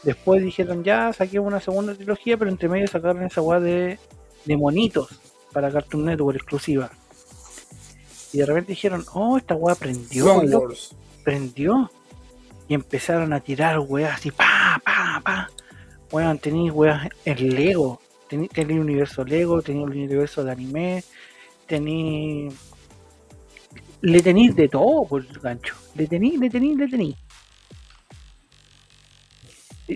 Después dijeron ya saquemos una segunda trilogía, pero entre medio sacaron esa weá de, de monitos para Cartoon Network exclusiva. Y de repente dijeron, oh, esta weá prendió, loco, prendió. Y empezaron a tirar weas así, pa, pa, pa. Weón, tenéis weas en Lego. Tenéis el universo Lego, tenéis el universo de anime, tenéis. Le tenéis de todo por el gancho. Le tenéis, le tenéis, le tenéis.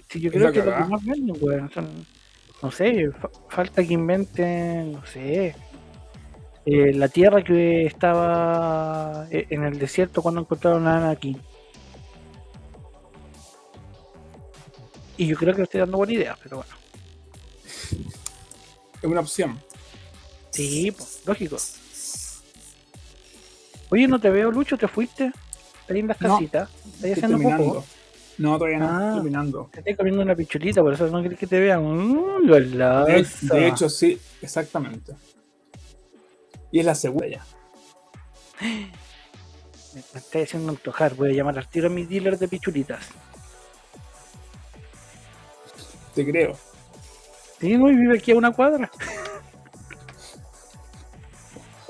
Sí, yo creo que lo que más venden, weón, son. No sé, fa- falta que inventen, no sé. eh, la tierra que estaba eh, en el desierto cuando encontraron a Anakin. Y yo creo que le estoy dando buena idea, pero bueno. Es una opción. Sí, pues, lógico. Oye, no te veo, Lucho, ¿te fuiste? Estás en las No, casitas. ¿Estás haciendo poco? No, todavía no. Ah. Estoy terminando. Te estoy comiendo una pichulita, por eso no querés que te vean. Mmm, De, de hecho, sí, exactamente. Y es la segunda ya. [gasps] Me, me está haciendo antojar. Voy a llamar al tiro a mis dealers de pichulitas. Te creo. Sí, no, y vive aquí a una cuadra.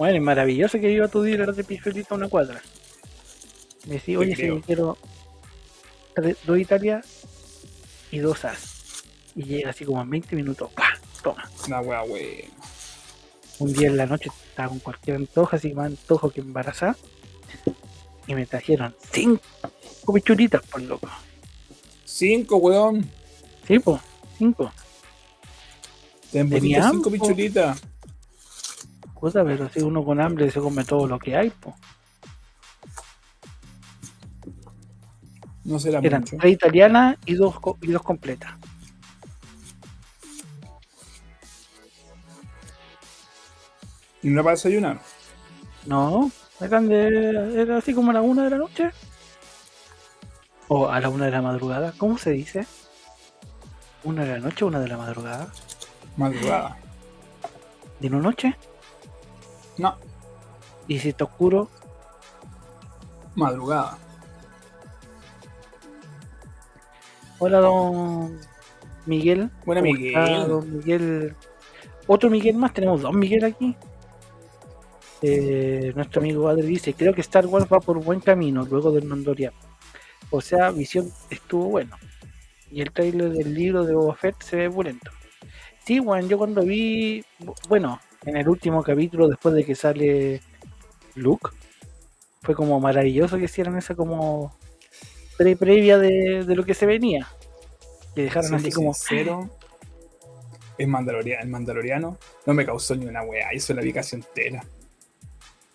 Bueno, es maravilloso que iba tu dealer de pistolita a una cuadra. Me decía, oye, si yo quiero dos Italia y dos As. Y llega así como en 20 minutos. ¡Pah! Toma. Una wea buena. Un día en la noche estaba con cualquier antojo, así más antojo que embarazada. Y me trajeron cinco pichuritas, por loco. Cinco, weón. Sí, pues, cinco. Te Tenía cinco hambre. Cosa, pero si uno con hambre se come todo lo que hay, pues. No será Eran mucho. tres italianas y dos, y dos completas. Y no para desayunar. No, eran de. Era así como a la una de la noche. O a la una de la madrugada. ¿Cómo se dice? ¿Una de la noche o una de la madrugada? Madrugada. ¿De una noche? No, Y si está oscuro, madrugada. Hola, don Miguel. Buena ¿Cómo Miguel. está, don Miguel. Otro Miguel más, tenemos dos Miguel aquí. Eh, nuestro amigo Adri dice, creo que Star Wars va por buen camino luego del Mandalorian. O sea, Visión estuvo bueno. Y el trailer del libro de Boba Fett se ve bulento. Sí, bueno, yo cuando vi, bu- bueno, en el último capítulo, después de que sale Luke, fue como maravilloso que hicieran esa como pre previa de, de lo que se venía. Que dejaron así como sincero, el mandaloriano, el mandaloriano no me causó ni una weá. Eso la casi entera.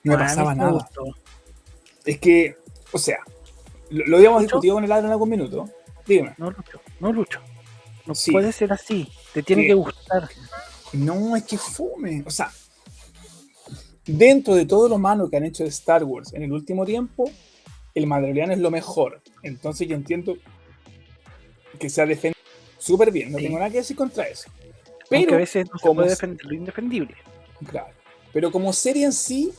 No me "Ah, pasaba me nada. gustó". Es que, o sea, lo, lo habíamos ¿Lucho? discutido con el ladro en algún minuto. Dígame. No, Lucho, no, Lucho. No Sí. puede ser así. Te tiene Sí. que gustar. No, es que fome. O sea, dentro de todo lo malo que han hecho de Star Wars en el último tiempo, el Mandaloriano es lo mejor. Entonces yo entiendo que se ha defendido súper bien. No Sí. tengo nada que decir contra eso. Aunque a Pero, veces no se como puede defender lo indefendible. claro, pero como serie en sí,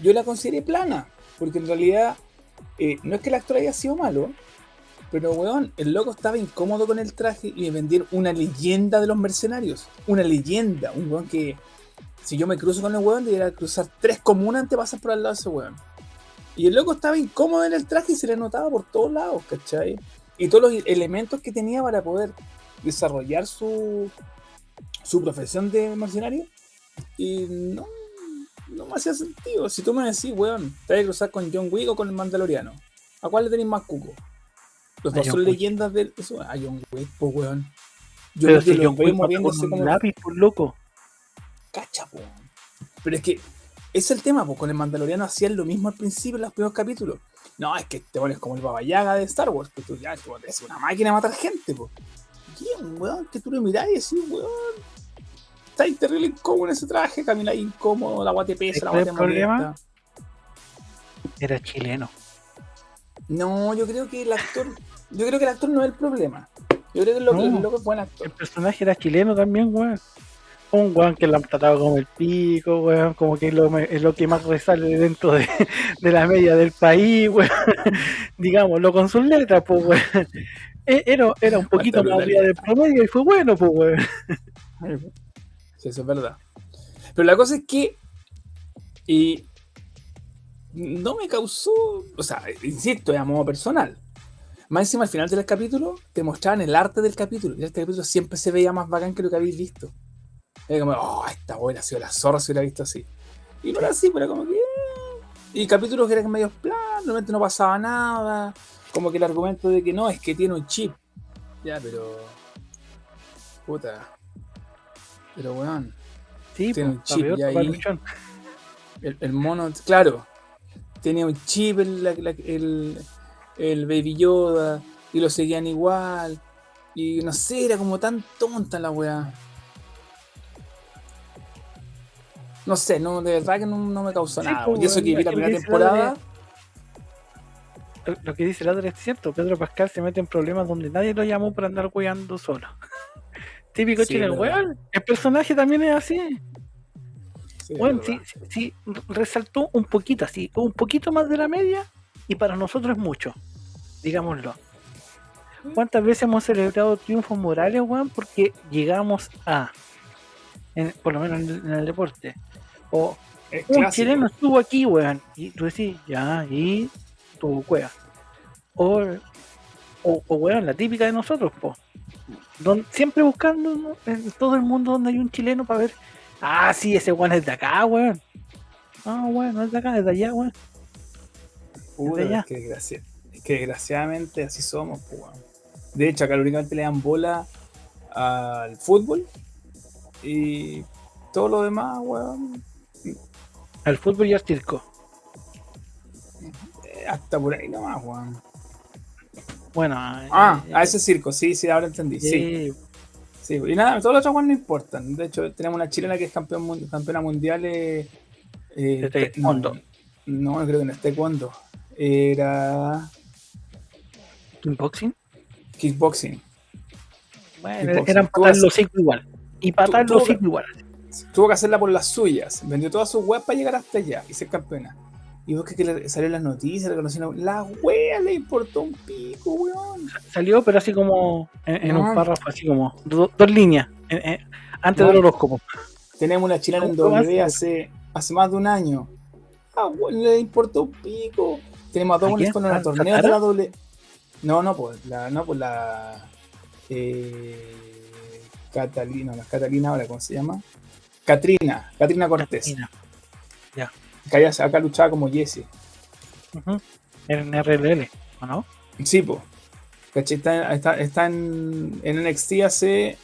yo la consideré plana. Porque en realidad, eh, no es que el actor haya sido malo, pero weón, el loco estaba incómodo con el traje y me vendieron una leyenda de los mercenarios. Una leyenda. Un weón que, si yo me cruzo con el weón, debería cruzar tres comunas antes de pasar por al lado de ese weón. Y el loco estaba incómodo en el traje y se le notaba por todos lados, ¿cachai? Y todos los elementos que tenía para poder desarrollar su, su profesión de mercenario. Y no, no me hacía sentido. Si tú me decís, weón, te vas a cruzar con John Wick o con el Mandaloriano, ¿a cuál le tenéis más cuco? Los dos John son Wick. leyendas del. Eso, a John Wick, pues, weón. Yo Pero creo que si los John Wick moviéndose con como un lápiz, por loco. cacha, po. Pero es que es el tema, pues con el Mandaloriano hacían lo mismo al principio en los primeros capítulos. No, es que te pones como el Baba Yaga de Star Wars, que tú ya eres una máquina de matar gente, pues. ¿Quién, weón? Que tú lo mirás y decís, weón. Estáis terrible incómodo en ese traje, camináis incómodo, la agua te pesa, la ¿Cuál agua es te el problema? molesta. Era chileno. No, yo creo que el actor. Yo creo que el actor no es el problema. Yo creo que el loco, No. el loco es buen actor. El personaje era chileno también, weón. Un weón que lo han tratado como el pico, weón. Como que es lo, me- es lo que más resale dentro de, [laughs] de la media del país, weón. [laughs] Digámoslo con sus letras, pues, weón. E- Era, era un poquito más arriba del promedio y fue bueno, pues, weón. Sí, eso es verdad. Pero la cosa es que. Y. No me causó. O sea, insisto, es a modo personal. Más encima, al final del capítulo, te mostraban el arte del capítulo. Y este capítulo siempre se veía más bacán que lo que habéis visto. Era como, oh, esta buena ha sido la zorra si hubiera visto así. Y no era así, pero era como que. Y capítulos que eran medio plan, realmente no pasaba nada. Como que el argumento de que no, es que tiene un chip. Ya, pero. Puta. Pero weón. Sí, Tiene un chip peor, papá ahí. El, el mono, claro, tenía un chip el, la- la- el, el Baby Yoda y lo seguían igual. Y no sé, era como tan tonta la weá. No sé, no, de verdad que no, no me causó Sí, nada. pues, y eso que vi la primera temporada, Lo, que dice el otro es cierto. Pedro Pascal se mete en problemas donde nadie lo llamó para andar weando solo. [laughs] Típico Sí, verdad. weón. El personaje también es así. sí, Bueno, sí, sí, sí, resaltó un poquito así, un poquito más de la media y para nosotros es mucho, digámoslo. ¿Cuántas veces hemos celebrado triunfos morales, weón? Porque llegamos a, en- por lo menos en el, en el deporte, o Es Un clásico. chileno estuvo aquí, weón. Y tú decís, ya, y tu cueva. O, o, o, weón, la típica de nosotros, po. Don- siempre buscando ¿no? en todo el mundo donde hay un chileno para ver. Ah, sí, ese weón es de acá, weón. Ah, weón, no es de acá, es de allá, weón. Puta, es, que desgracia- es que desgraciadamente así somos, pues, weón. De hecho, acá únicamente le dan bola al fútbol y todo lo demás, weón, Al fútbol y al circo. eh, hasta por ahí nomás, weón. Bueno, Ah, eh, a ese circo, sí, sí, ahora entendí, sí. sí. Y nada, todos los otros weón no importan. De hecho, tenemos una chilena que es campeón, campeona mundial. Eh, eh, De te- taekwondo. No, no creo que no es taekwondo. Era kickboxing. kickboxing. Bueno, Kickboxing. eran patar los hocico igual. Y patar los hocico igual. Tuvo que hacerla por las suyas. Vendió todas sus weas para llegar hasta allá y ser campeona. Y vos que, que le salió en las noticias, le conocieron. La wea le importó un pico, weón. Salió, pero así como en, en un párrafo, así como do- dos líneas. en- en- antes No. del horóscopo. Tenemos una chilena en ¿Cómo W hace? hace, hace más de un año. Ah, weón, le importó un pico. Tenemos a dos ¿A buenos quién? con los ¿A torneos de la doble. No, no, pues la. No, pues la. Eh, Catalina, no Catalina ahora, ¿cómo se llama? Catrina, Catrina Cortés. Mira, Que allá- acá luchaba como Jesse. En RLL, ¿o no? Sí, pues. ¿Cachai? Está, está, está en, en NXT hace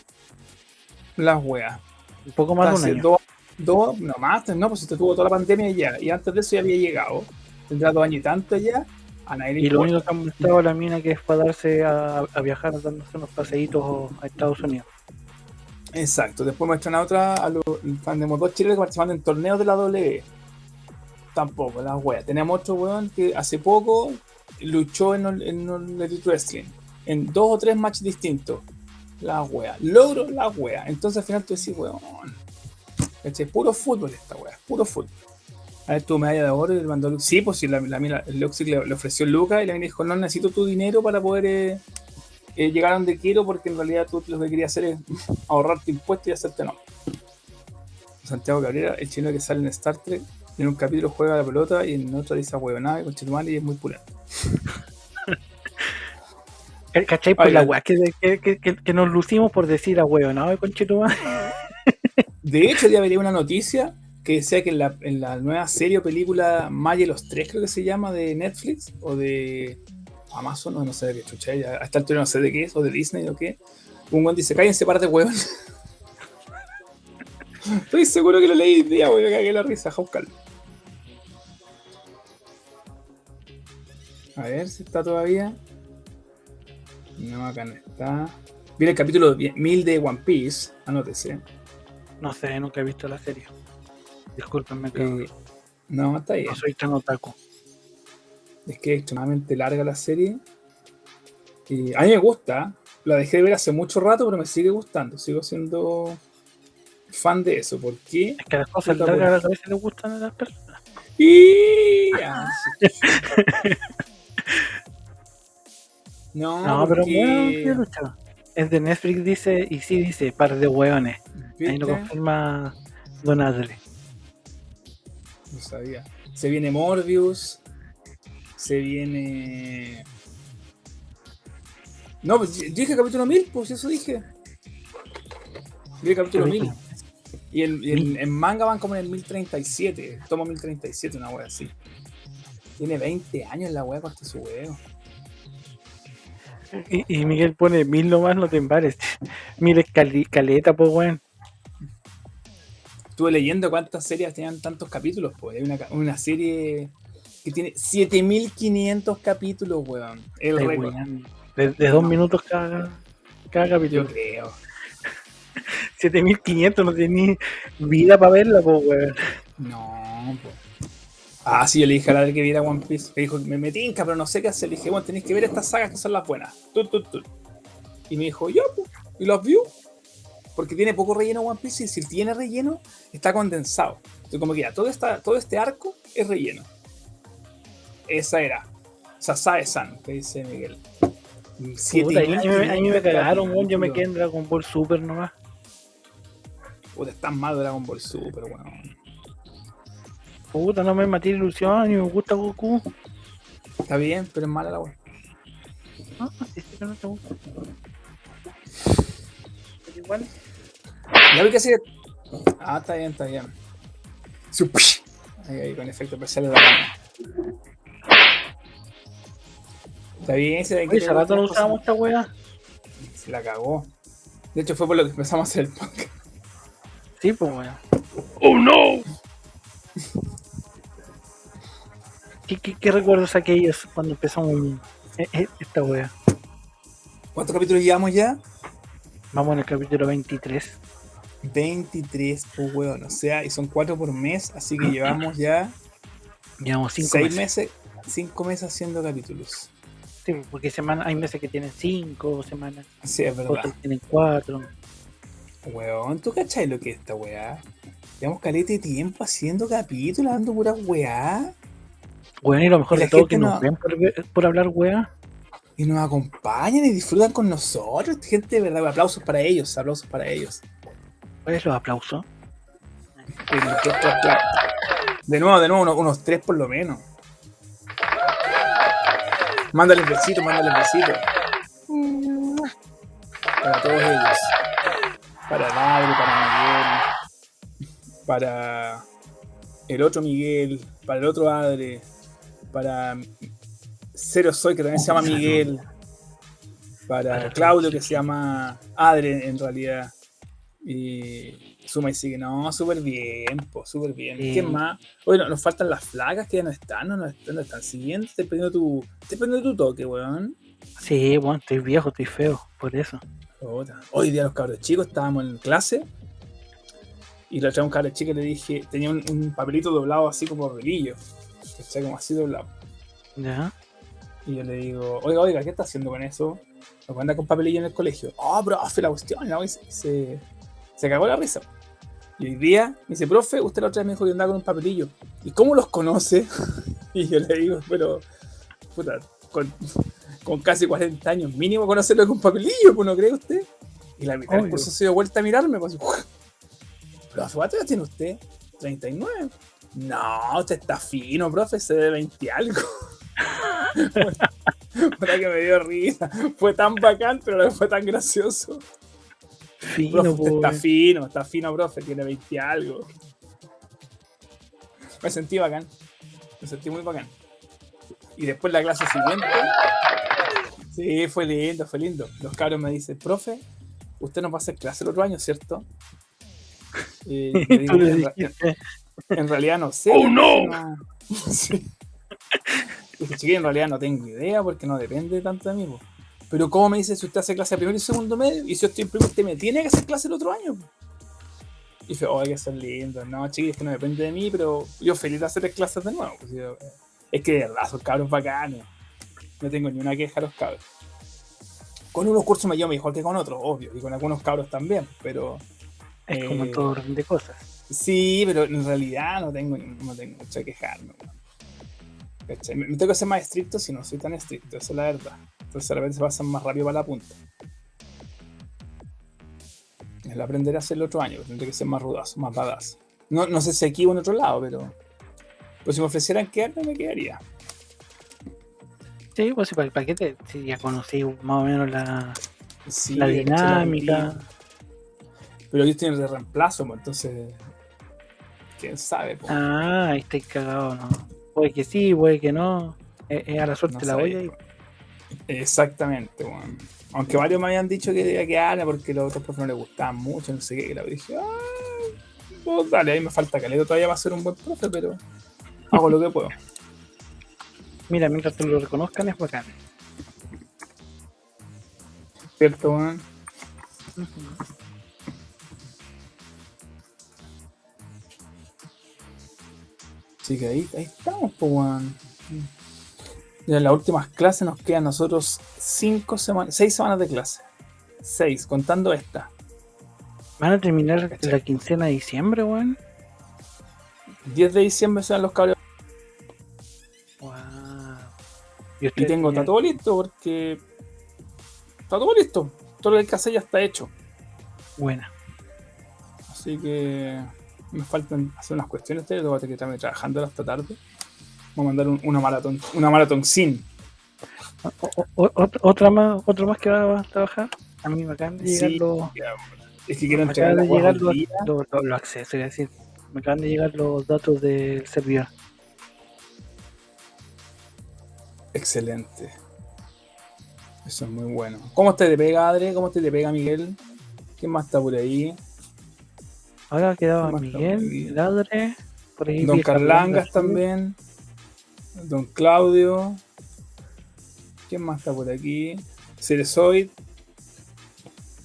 las weas. Un poco más de un año. dos, dos, no más, no, pues te tuvo toda la pandemia ya. Y antes de eso ya había llegado. Tendrá dos años y tanto ya. A nadie le Y lo único que han mostrado la mina que es para darse a, a viajar, dándose unos paseitos a Estados Unidos. Exacto. Después muestran a otra, a los tenemos dos chilenos que participan en torneos de la W. Tampoco, las weas. Tenemos otro weón que hace poco luchó en el, en el Elite Wrestling. En dos o tres matches distintos. Las weas. Logro las weas. Entonces al final tú decís, weón. ¿Cachai? Puro fútbol esta wea. Puro fútbol. A ver, tu medalla de oro y le mandó Sí, pues sí, la, la, el Luxic le, le ofreció Lucas y la mina dijo, no necesito tu dinero para poder eh, eh, llegar a donde quiero porque en realidad tú lo que querías hacer es [laughs] ahorrarte impuestos y hacerte no. Santiago Cabrera, el chino que sale en Star Trek, en un capítulo juega la pelota y en otro dice huevonada con Chetumal y es muy pulento. [laughs] ¿Cachai? Por Ay, la weá que, que, que, nos lucimos por decir a huevo, ¿no? Conchetumá. De hecho, ya vería una noticia que decía que en la, en la nueva serie o película Maya los tres, creo que se llama, de Netflix o de Amazon, o no sé de qué chucha, ya a esta altura no sé de qué es, o de Disney o qué. Un buen dice, cállense, párate, huevón. [laughs] Estoy seguro que lo leí día, weón, me cagué la risa, a buscarlo. A ver si está todavía. No, acá no está. Viene el capítulo 1000 de One Piece, anótese. No sé, nunca he visto la serie. Discúlpenme que Eh, no, está bien. no soy tan otaku. Es que es extremadamente larga la serie. Y a mí me gusta. La dejé de ver hace mucho rato, pero me sigue gustando. Sigo siendo fan de eso. ¿Por qué? Es que las cosas largas a veces les gustan a las personas. Y... Ah. [laughs] No, No, pero porque- bueno. Es de Netflix, dice, y sí dice, par de hueones. Ahí lo confirma Don Adle. Sabía. Se viene Morbius. Se viene. No, pues yo dije capítulo 1000, pues eso dije. Dije capítulo 1000. Y el, y el- en manga van como en el 1037. Tomo 1037, una wea así. Tiene 20 años la wea corta su huevo. Y, y Miguel pone mil nomás, no te embares. Mil es cali- caleta, pues, weón. Estuve leyendo cuántas series tenían tantos capítulos, pues. Hay una, una serie que tiene 7500 capítulos, weón. El Ay, récord. weón. De, de dos minutos cada, cada Yo capítulo. creo. [laughs] 7500, no ni vida para verla, pues, weón. No, pues. Ah, sí, yo le dije a la de que viera One Piece. Me dijo, me metí inca, pero no sé qué hacer. Le dije, bueno, tenéis que ver estas sagas que son las buenas. Tut, tut, tut. Y me dijo, yo, pues. Y los vio. Porque tiene poco relleno One Piece y si tiene relleno, está condensado. Entonces, como que ya, todo, esta, todo este arco es relleno. Esa era. Sasae-san, que dice Miguel. Siete Puta, a, mí, me- a mí me quinientos cagaron, weón. Yo me quedé en Dragon Ball Super nomás. Puta, está mal Dragon Ball Super, weón. Puta, no me maté ilusión y me gusta Goku. Está bien, pero es mala la wea. No, que no te gusta. Igual. Ya vi que sigue. Ah, está bien, está bien. Su- Ahí, ahí, con efecto especial de la mano. Está bien, se Oye, hace rato no usábamos esta weá. Se la cagó. De hecho, fue por lo que empezamos a hacer el podcast. Sí, pues weón. ¡Oh no! ¿Qué, qué, qué recuerdos aquellos cuando empezamos eh, eh, esta weá? ¿Cuántos capítulos llevamos ya? Vamos en el capítulo 23. 23, pues weón. O sea, y son 4 por mes, así que llevamos ya Llevamos 5 6 meses. meses, 5 meses haciendo capítulos. Sí, porque semana, hay meses que tienen 5 semanas, Sí, es verdad. otros tienen 4. Weón, ¿tú cachai lo que es esta weá? Llevamos calete de tiempo haciendo capítulos, dando pura weá. Weón, y lo mejor de todo que no- nos ven por, por hablar weá. Y nos acompañan y disfrutan con nosotros. Gente, de verdad, aplausos para ellos, aplausos para ellos. ¿Cuáles los aplausos? De nuevo, de nuevo, unos, unos tres por lo menos. Mándales besitos, mándales besitos. Para todos ellos. Para Adri, para Miguel. Para el otro Miguel. Para el otro Adri. Para Cero Soy, que también se llama Miguel. Para Claudio, que se llama Adri en realidad. Y suma y sigue. No, súper bien, pues, súper bien. Sí. ¿Qué más? Oye, no- nos faltan las flacas que ya no están, no nos están, nos están siguiendo. Estoy perdiendo tu, estoy perdiendo tu toque, weón. Sí, bueno, estoy viejo, estoy feo, por eso. Puta. Hoy día los cabros chicos estábamos en clase y le traía un cabro chico y le dije, tenía un, un papelito doblado así como relillo, ¿cachai? Como así doblado. ¿Ya? Y yo le digo, oiga, oiga, ¿qué está haciendo con eso? Lo anda con papelillo en el colegio. Oh, profe, la cuestión, ¿no? Y se, se, se cagó la risa. Y hoy día me dice, profe, usted la otra vez me dijo que andaba con un papelillo. ¿Y cómo los conoce? [laughs] y yo le digo, pero, puta, con, con casi 40 años mínimo conocerlo con papelillo, pues, ¿no cree usted? Y la mitad del curso se dio vuelta a mirarme, pues, [laughs] profe, ¿cuántos años tiene usted? 39. No, usted está fino, profe, se de 20 y algo. [laughs] Para que me dio risa. Fue tan bacán, pero no fue tan gracioso. Fino, Profe, usted po, está weón. fino, está fino, profe, tiene 20 y algo. Me sentí bacán. Me sentí muy bacán. Y después la clase siguiente. Sí, fue lindo, fue lindo. Los cabros me dicen, profe, usted no va a hacer clase el otro año, ¿cierto? Y [laughs] digo, en, en realidad no sé. ¡Oh, no! [laughs] Sí. Dije, chiquillo, en realidad no tengo idea porque no depende tanto de mí. po. Pero ¿cómo me dice si usted hace clase primero y segundo medio? Y si yo estoy en primero, usted me tiene que hacer clase el otro año. Y dije, oh, hay que ser lindo. No, chiquillos, es que no depende de mí, pero yo feliz de hacer clases de nuevo. pues, yo- es que de verdad, son cabros bacanes. No tengo ni una queja a los cabros. Con unos cursos me llevo mejor que con otros, obvio. Y con algunos cabros también, pero... es como eh, en todo orden de cosas. Sí, pero en realidad no tengo, no tengo mucho que quejarme. me tengo que ser más estricto si no soy tan estricto, esa es la verdad. Entonces de repente se pasan más rápido para la punta. Es lo aprender a hacer el otro año, tendré que ser más rudazo, más badass. No, no sé si aquí o en otro lado, pero. Pues si me ofrecieran quedarme, me quedaría. Sí, pues sí, ¿para, para qué te? Si ya conocí más o menos la, Sí, la dinámica. Pero yo estoy en el de reemplazo, pues, entonces. ¿Quién sabe? pues? Ah, ahí estáis cagados, ¿no? Puede que sí, puede que no. Es a la suerte No la sabía, olla y weón. Exactamente, weón. Aunque varios me habían dicho que debía quedarme porque los otros profes no les gustaban mucho, no sé qué, y la dije, ah, pues dale, ahí me falta caleta todavía va a ser un buen profe, pero hago lo que puedo. [laughs] Mira, mientras te lo reconozcan es bacán. ¿Cierto, weón? Así que ahí, ahí estamos, pues, weón. Ya en las últimas clases nos quedan nosotros cinco semanas, seis semanas de clase. Seis, contando esta. Van a terminar ¿Cachai? la quincena de diciembre, weón. 10 de diciembre serán los cabros. Wow. Y Y, tengo, está todo listo porque. Está todo listo. Todo lo que hay que hacer ya está hecho. Buena. Así que. me faltan hacer unas cuestiones, tengo que estar trabajando hasta tarde. Vamos a mandar un- una maratón, una maratón sin. O- o- ot- otra más, otro más que va a trabajar. A mí me acaban de llegar Sí, los, Es que quiero me acaban de llegar los, los- los- los accesos, es decir, me acaban de llegar los datos del servidor. Excelente. Eso es muy bueno. ¿Cómo te pega, Adre? ¿Cómo te pega, Miguel? ¿Quién más está por ahí? Ahora quedaba ¿Cómo está Miguel? Ladre, por ahí Don Carlangas, también. Don Claudio. ¿Quién más está por aquí? Cerezoid.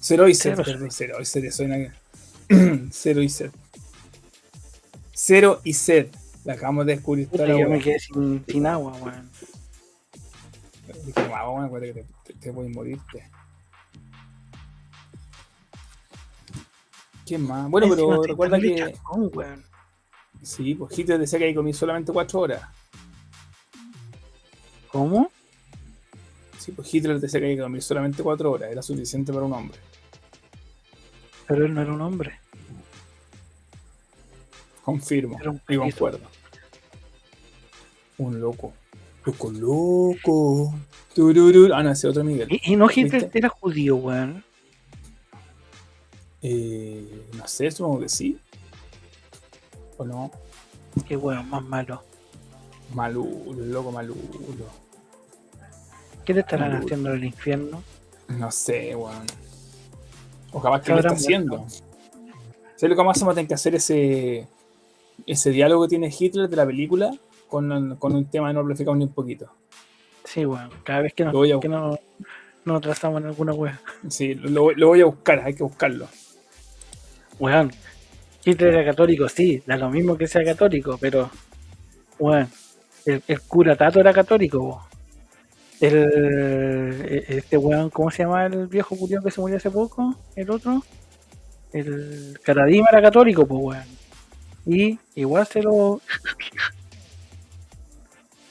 Ceroiset, perdón, [clears throat] Cero y set. Cero y set. La acabamos de descubrir Puta, yo me quedé sin, sin agua, weón. Dije, "Guau, weón, acuérdate que te, te, te voy a morirte. ¿Quién más? Bueno, pero recuerda que. chacón. Sí, pues Hitler decía que que comer solamente 4 horas. ¿Cómo? Sí, pues Hitler decía que hay que dormir solamente 4 horas. Era suficiente para un hombre. Pero él no era un hombre. Confirmo. Era un Y concuerdo. Un loco. Loco, loco. Tururú. Ah, no, ese otro Miguel. Y, y no Hitler ¿Viste? era judío, weón. Eh, no sé, supongo que sí. ¿O no? Qué weón, más malo. Malulo, loco malulo. ¿Qué le estarán Malulo. haciendo en el infierno? No sé, weón. O capaz que lo está haciendo. ¿Sabes lo que más vamos a tener que hacer ese, ese diálogo que tiene Hitler de la película con, con un tema no amplificamos ni un poquito? Sí, weón. Cada vez que nos, a- que no, nos atrasamos en alguna weón. Sí, lo, lo voy a buscar, hay que buscarlo. Weón. Hitler era católico, sí, da lo mismo que sea católico, pero. Weón. El, el cura Tato era católico, po. El, este weón, ¿cómo se llama el viejo culiao que se murió hace poco? El otro. El Caradima era católico, pues weón. Y igual se lo.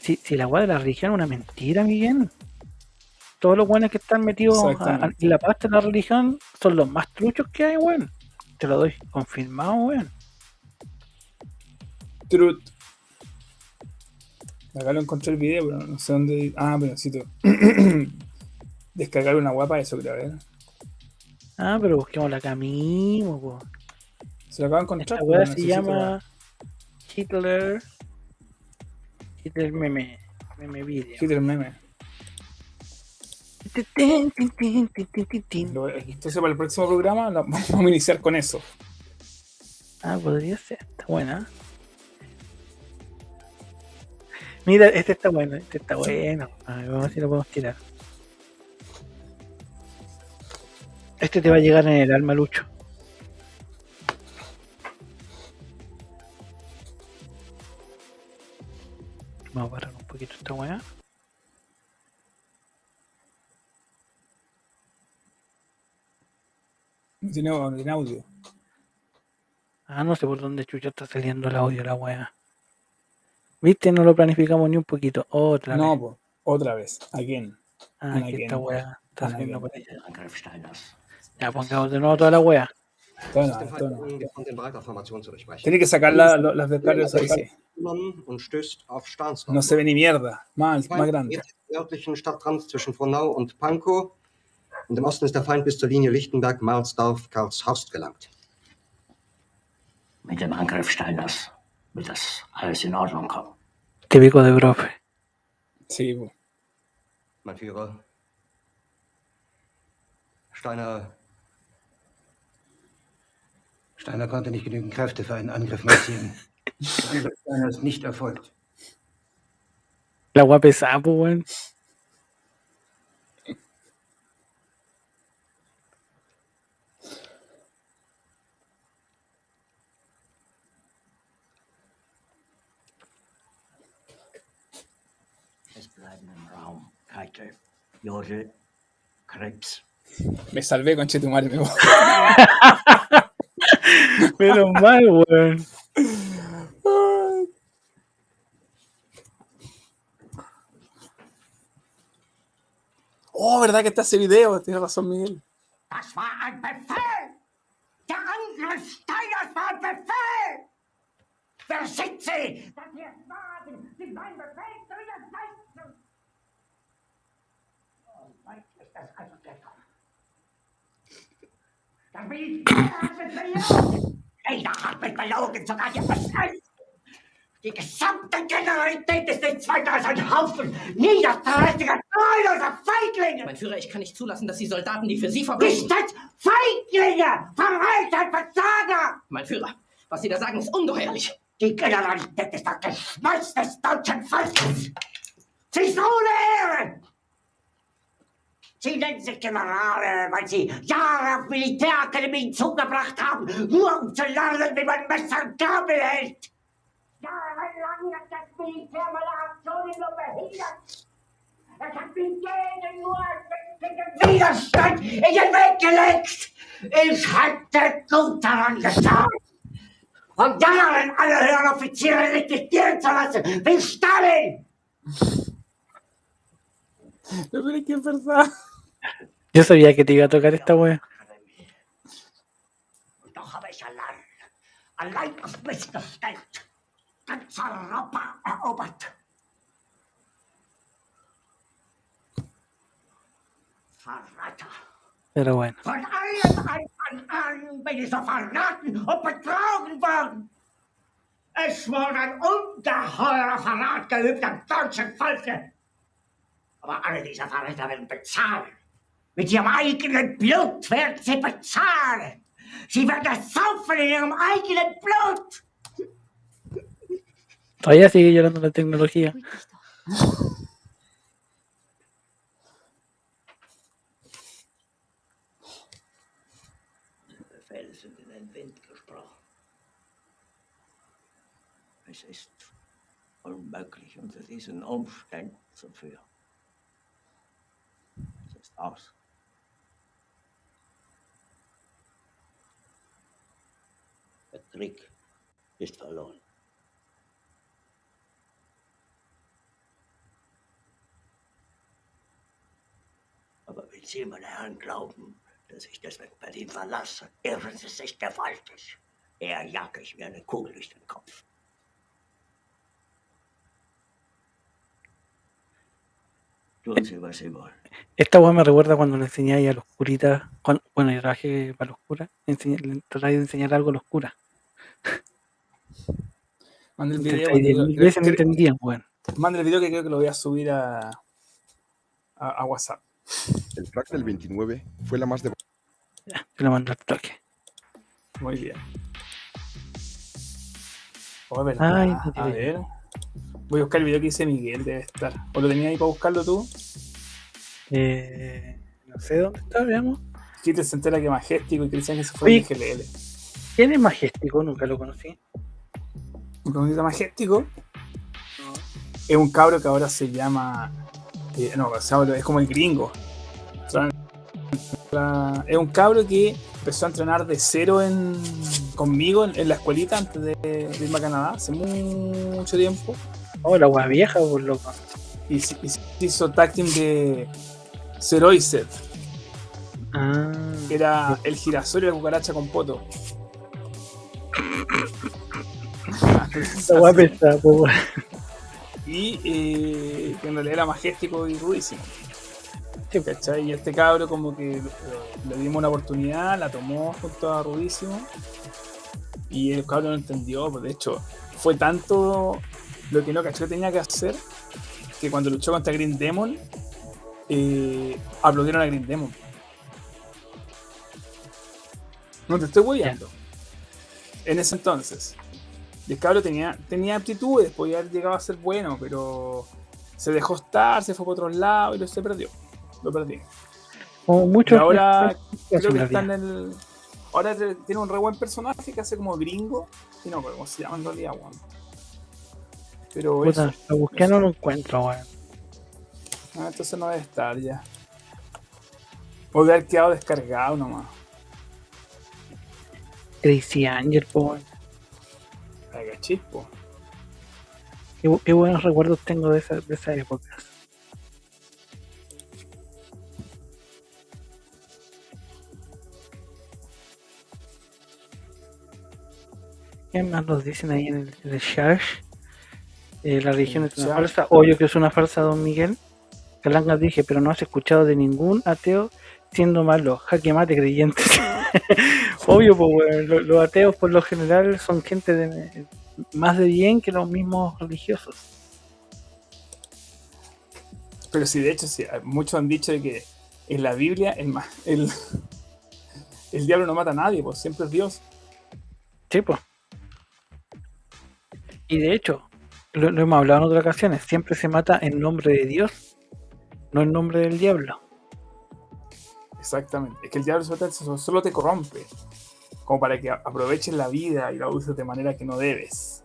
Si, si la weá de la religión es una mentira, Miguel. Todos los weones que están metidos a- a- Exactamente. en la pasta de la religión son los más truchos que hay, weón. Te lo doy confirmado, weón. Truth. Acá lo encontré el video, pero no sé dónde. Ah, pero necesito [clears throat] descargar una guapa, eso creo, ver. Ah, pero busquemos la po. Se lo acabo de encontrar. Esta weá se llama Hitler. Hitler meme. Meme video. Hitler meme. Entonces, para el próximo programa [laughs] vamos a iniciar con eso. Ah, podría ser. Está buena. Mira, este está bueno, este está bueno. A ver, vamos a ver si lo podemos tirar. Este te va a llegar en el alma, Lucho. Vamos a parar un poquito esta weá. No tiene, no tiene audio. Ah, no sé por dónde chucha está saliendo el audio la weá. ¿Viste? No lo planificamos ni un poquito. Otra No, vez. po, otra vez. Again. Ah, again. esta weá está saliendo por allá. Ya pongamos de nuevo toda la weá. Tiene que sacar la- lo- las descargas ahí, sí. No se ve ni mierda. Más, más grande. jetzt im nördlichen Stadtrand zwischen Frohnau und Pankow. Und im Osten ist der Feind bis zur Linie Lichtenberg, Marsdorf, Karlshorst gelangt. Mit dem Angriff Steiners wird das alles in Ordnung kommen. Típico de profe. Sí. Mein Führer. Steiner. Steiner konnte nicht genügend Kräfte für einen Angriff massieren. [laughs] Der Angriff Steiner ist nicht erfolgt. La pues weón. Krebs. Me salvé con Chetumare. Me... Menos mal, weón. Oh, ¿verdad que está ese video? Tienes razón, Miguel. Das war ein Befehl! Der Angriff Steiners war ein Befehl! Wer sind Sie? Dass Sie es wagen, sich mein Befehl ist das also gekommen. Das Militär hat mich belogen. Jeder hat mich belogen, sogar die Präsident. Die gesamte Generalität ist nichts weiter als ein Haufen niederträchtiger, treuloser Feiglinge. Mein Führer, ich kann nicht zulassen, dass die Soldaten, die für Sie verbringen... Nicht Feiglinge, Verreiter, Versager. Mein Führer, was Sie da sagen, ist ungeheuerlich. Die Generalität ist das Geschmeiß des deutschen Volkes. Sie ist ohne Ehre. Sie nennen sich Generale, weil Sie Jahre auf Militärakademien zugebracht haben, nur um zu lernen, wie man Messer und Gabel hält. Jahrelang hat das Militär meine Aktionen nur behindert. Es hat mich jeden nur den Widerstand in den Weg gelegt. Ich hätte gut daran getan. Und Jahren alle höheren Offiziere rekrutieren zu lassen, wie Stalin. Que es verdad. Yo sabía que te iba a tocar esta wea. Pero bueno. Es bezahlen. Mit ihrem eigenen Blut werden sie bezahlen. Sie werden es saufen in ihrem eigenen Blut. Todavía sigue llorando la tecnología. Sind in den Wind gesprochen. Es ist unmöglich, unter diesen Umständen zu führen. Es ist aus. Ist verloren. Aber wenn Sie, meine Herren, glauben, dass ich deswegen Berlin verlasse, irren Sie sich gewaltig. Eher jage ich mir eine Kugel durch den Kopf. Esta wea me recuerda cuando le enseñáis a los curitas, bueno, yo trabajé para los curas, tratáis de enseñar algo a los curas. Manda el video. Creo- creo- veces no creo- entendían, weón. manda el video que creo que lo voy a subir a, a, a WhatsApp. El track del 29 fue la más de Te lo mando al toque. Muy bien. Oh, verdad. Ay, a ver. Voy a buscar el video que dice Miguel, debe estar. ¿O lo tenías ahí para buscarlo tú? Eh, no sé dónde está, veamos. Hitler se entera que Majestic y Cristian que se fue Oye. en GLL. ¿Quién es Majestic? Nunca lo conocí. Un comunista Majestic es un cabro que ahora se llama. eh, no, es como el gringo. Es un cabro que empezó a entrenar de cero en, conmigo en, en la escuelita antes de, de irme a Canadá, hace mucho tiempo. Oh, la wea vieja, por loco. Y, se- y hizo tag team de Zeroiset, Ah, era el girasol y la cucaracha con poto. Po, y eh, que en realidad era majestico y rudísimo. Sí. ¿Cachai? Y este cabro como que le dimos una oportunidad, la tomó junto a Rudísimo y el cabro no entendió, pues de hecho fue tanto lo que no cachó que tenía que hacer que cuando luchó contra Green Demon eh, aplaudieron a Green Demon. No te estoy hueando. En ese entonces. Y el cabro tenía, tenía aptitudes, podía haber llegado a ser bueno, pero se dejó estar, se fue por otros lados y lo se perdió. Lo perdí. Como Y muchos. ahora creo que está en el. Ahora tiene un re buen personaje que hace como gringo. Y no, pero ¿cómo se llama en realidad, weón? Pero Puta, eso. lo busqué, no lo encuentro, weón. Ah, entonces no debe estar ya. O haber quedado descargado nomás. Crazy Angel, po, weón. Haga chispo. Qué, bu- qué buenos recuerdos tengo de esa, de esa época. ¿Qué más nos dicen ahí en el, en el chat? Eh, la religión es una farsa. Obvio que es una farsa, don Miguel. Calanga dije, pero no has escuchado de ningún ateo siendo malo. Jaque mate creyentes. [laughs] Obvio, pues, los ateos por lo general son gente de, más de bien que los mismos religiosos. Pero sí, de hecho, sí, muchos han dicho que en la Biblia el, el, [laughs] el diablo no mata a nadie, pues siempre es Dios. Sí, pues. Y de hecho, lo, lo hemos hablado en otras ocasiones, siempre se mata en nombre de Dios, no en nombre del diablo. Exactamente. Es que el diablo solo te, solo te corrompe. Como para que aproveches la vida y la uses de manera que no debes.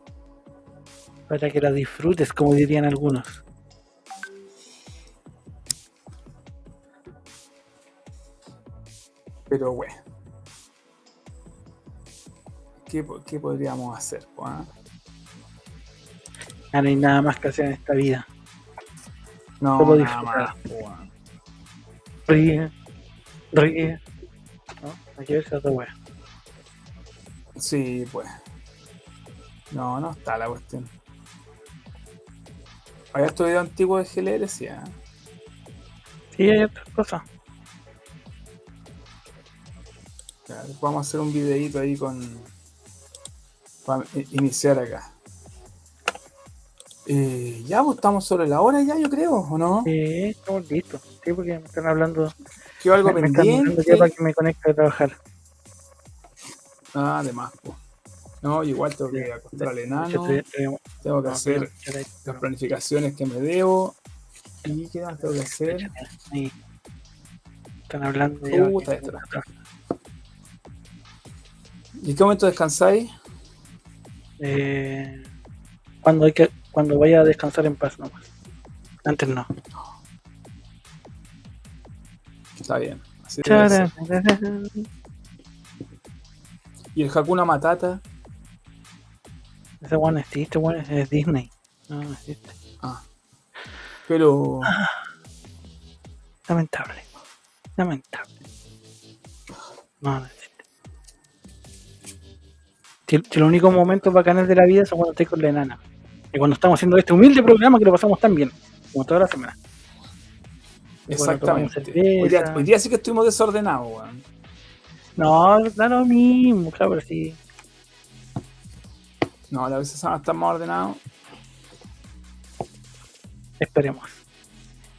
Para que la disfrutes, como dirían algunos. Pero bueno. ¿Qué, po- qué podríamos hacer? ah? Ya no hay nada más que hacer en esta vida. No, Solo nada disfrutar. más, ah. Ríe. ¿No? Hay que verse otra wea. Sí, pues. No, no está la cuestión. Hay estos videos antiguos de GLR, sí. ah. Sí, hay otras cosas. Ya, Vamos a hacer un videito ahí con. Para iniciar acá. Eh, ya, pues estamos sobre la hora ya, yo creo, ¿o no? Sí, estamos listos. Sí, porque me están hablando. ¿Quedó algo me, pendiente? para que me conecte a trabajar. Ah, además, pues. No, igual tengo que acostar al enano, tengo que hacer las planificaciones que me debo. ¿Y qué más tengo que hacer? Están hablando esto era. ¿Y qué momento descansáis? Eh, cuando hay que cuando vaya a descansar en paz nomás. Antes no. Está bien. así. [laughs] ¿Y el Hakuna Matata? Ese one existe, one es Disney. No, no existe. Ah. Pero. Lamentable. Lamentable. No, no existe. Si, si los únicos momentos bacanes de la vida son cuando estoy con la enana. Y cuando estamos haciendo este humilde programa que lo pasamos tan bien. Como toda la semana. Exactamente. Hoy día, cerveza. hoy día sí que estuvimos desordenados, weón. No, da lo mismo, claro, pero sí. No, la vez semana estamos más ordenados. Esperemos.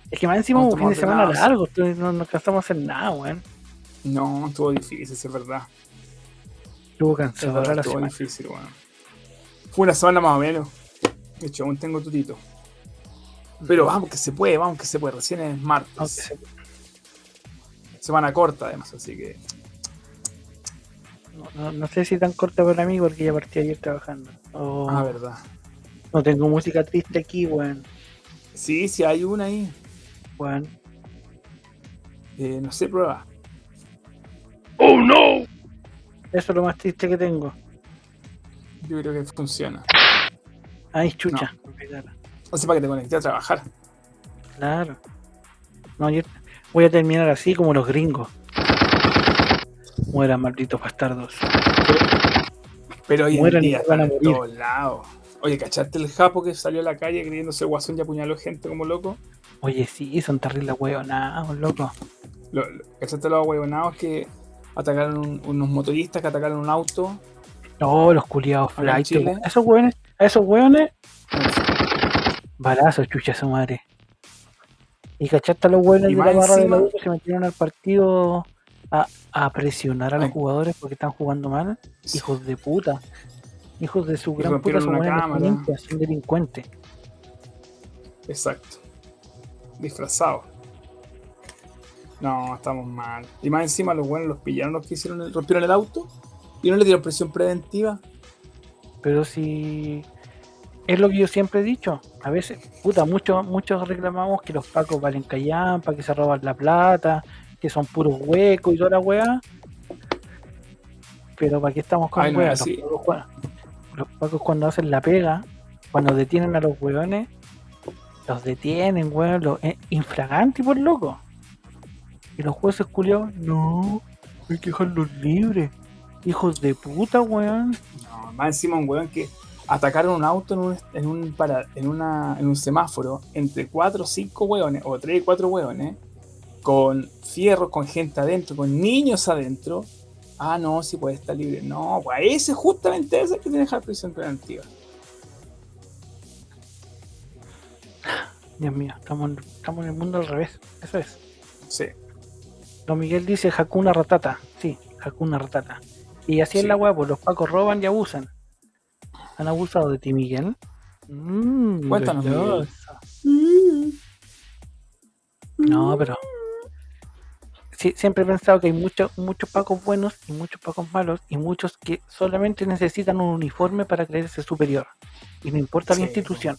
Es que más encima un fin de semana largo, no, no alcanzamos a hacer nada, weón. No, estuvo difícil, es verdad. Estuvo la estuvo semana. difícil, weón. Fue una semana más o menos. De hecho, aún tengo tutito. Pero vamos que se puede, vamos que se puede. Recién es martes. Semana corta, además, así que. no, no- no sé si tan corta para mí porque ya partí ayer trabajando. Ah, verdad. no tengo música triste aquí, weón. Sí, sí, hay una ahí. Weón. Eh, no sé, prueba. Eso es lo más triste que tengo. Yo creo que funciona. Ay, chucha. pegaron. O sea, para que te conectes a trabajar. Claro. No, yo voy a terminar así como los gringos. Mueran malditos bastardos. Pero hoy en Mueran y día van a en morir. todos lados. Oye, ¿cachaste el japo que salió a la calle creyéndose guasón y apuñaló gente como loco? Oye, sí, son terribles hueonados, loco. Lo- lo- ¿Cachaste los huevonados que atacaron un- unos motoristas que atacaron un auto? No, los culiados en flight. Weón. Esos hueones, a esos hueones, balazos, chucha su madre. Y cachaste a los hueones Y de la barra de encima- la U que se metieron al partido a, a presionar a los Ay. jugadores porque están jugando mal. Hijos de puta. Hijos de su gran puta, son buenos cámara. son delincuentes. Exacto. Disfrazado. No, estamos mal. Y más encima los buenos los pillaron los que hicieron el- rompieron el auto y no le dieron presión preventiva. Pero si es lo que yo siempre he dicho, a veces, puta, muchos muchos reclamamos que los pacos valen callampa, que se roban la plata, que son puros huecos y toda la weá. Pero ¿para qué estamos con Ay, no pacos los pacos cuando hacen la pega, cuando detienen a los weones, los detienen, weón, los eh, infraganti por loco. Y los jueces culiados, no, hay que dejarlos libres. Hijos de puta, weón. No, más encima un weón que atacaron un auto en un, en un, para, en una, en un semáforo entre 4 o 5 weones, o 3 o 4 weones, con fierros, con gente adentro, con niños adentro. Ah, no, si puede estar libre. No, pues ese justamente ese que tiene que dejar prisión preventiva. Dios mío, estamos, en- estamos en el mundo al revés. Eso es. Sí. Don Miguel dice Hakuna Ratata. Sí, Hakuna Ratata. Y así es Sí. la weá, pues los pacos roban y abusan. ¿Han abusado de ti, Miguel? Mm, Cuéntanos. Miguel. No, pero. Sí, siempre he pensado que hay muchos muchos pacos buenos y muchos pacos malos y muchos que solamente necesitan un uniforme para creerse superior. Y no importa Sí, la institución,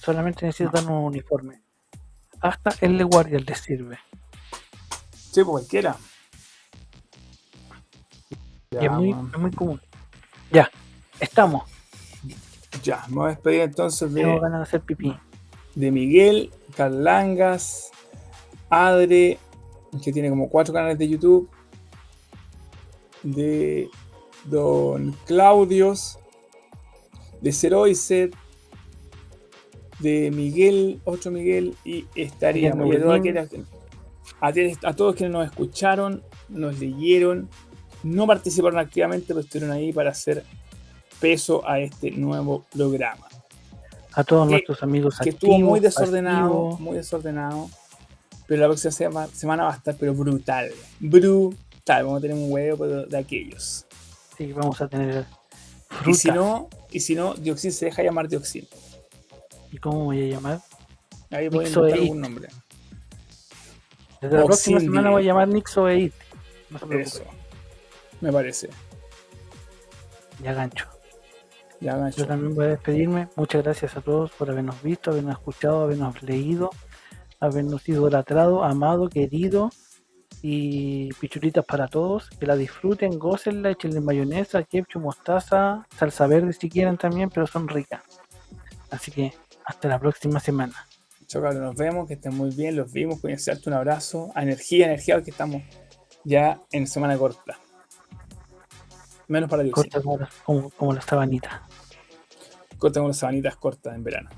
solamente necesitan un uniforme. Hasta el de guardia les sirve. Sí, pues cualquiera. y es muy, es muy común. Ya, estamos. Ya, me voy a despedir entonces Tengo de, ganas de hacer pipí. de Miguel, Carlangas, Adre, que tiene como cuatro canales de YouTube, de Don Claudios, de Ceroiset, de Miguel, otro Miguel, y estaríamos. A, a todos quienes nos escucharon, nos leyeron, no participaron activamente, pero estuvieron ahí para hacer peso a este nuevo programa A todos que- nuestros amigos que estuvo muy desordenado, muy desordenado. Pero la próxima sema- semana va a estar pero brutal. Brutal. Vamos a tener un huevo de aquellos. Sí, vamos a tener Y si no, y si no, Dioxin se deja llamar Dioxin. ¿Y cómo voy a llamar? Ahí pueden Nixo inventar Eat. algún nombre. Desde la próxima semana voy a llamar Nixo e It. No se. Eso. Me parece. Ya gancho. Ya Yo también voy a despedirme. Muchas gracias a todos por habernos visto, habernos escuchado, habernos leído, habernos idolatrado, amado, querido. Y pichulitas para todos. Que la disfruten, gócenla, échenle mayonesa, ketchup, mostaza, salsa verde si quieren también, pero son ricas. Así que hasta la próxima semana. Chao, nos vemos, que estén muy bien, los vimos, hacerte un abrazo, energía, energía, porque estamos ya en semana corta. Menos para Dioxin. Corta como, como, como la sabanita. Corta con las sabanitas cortas en verano.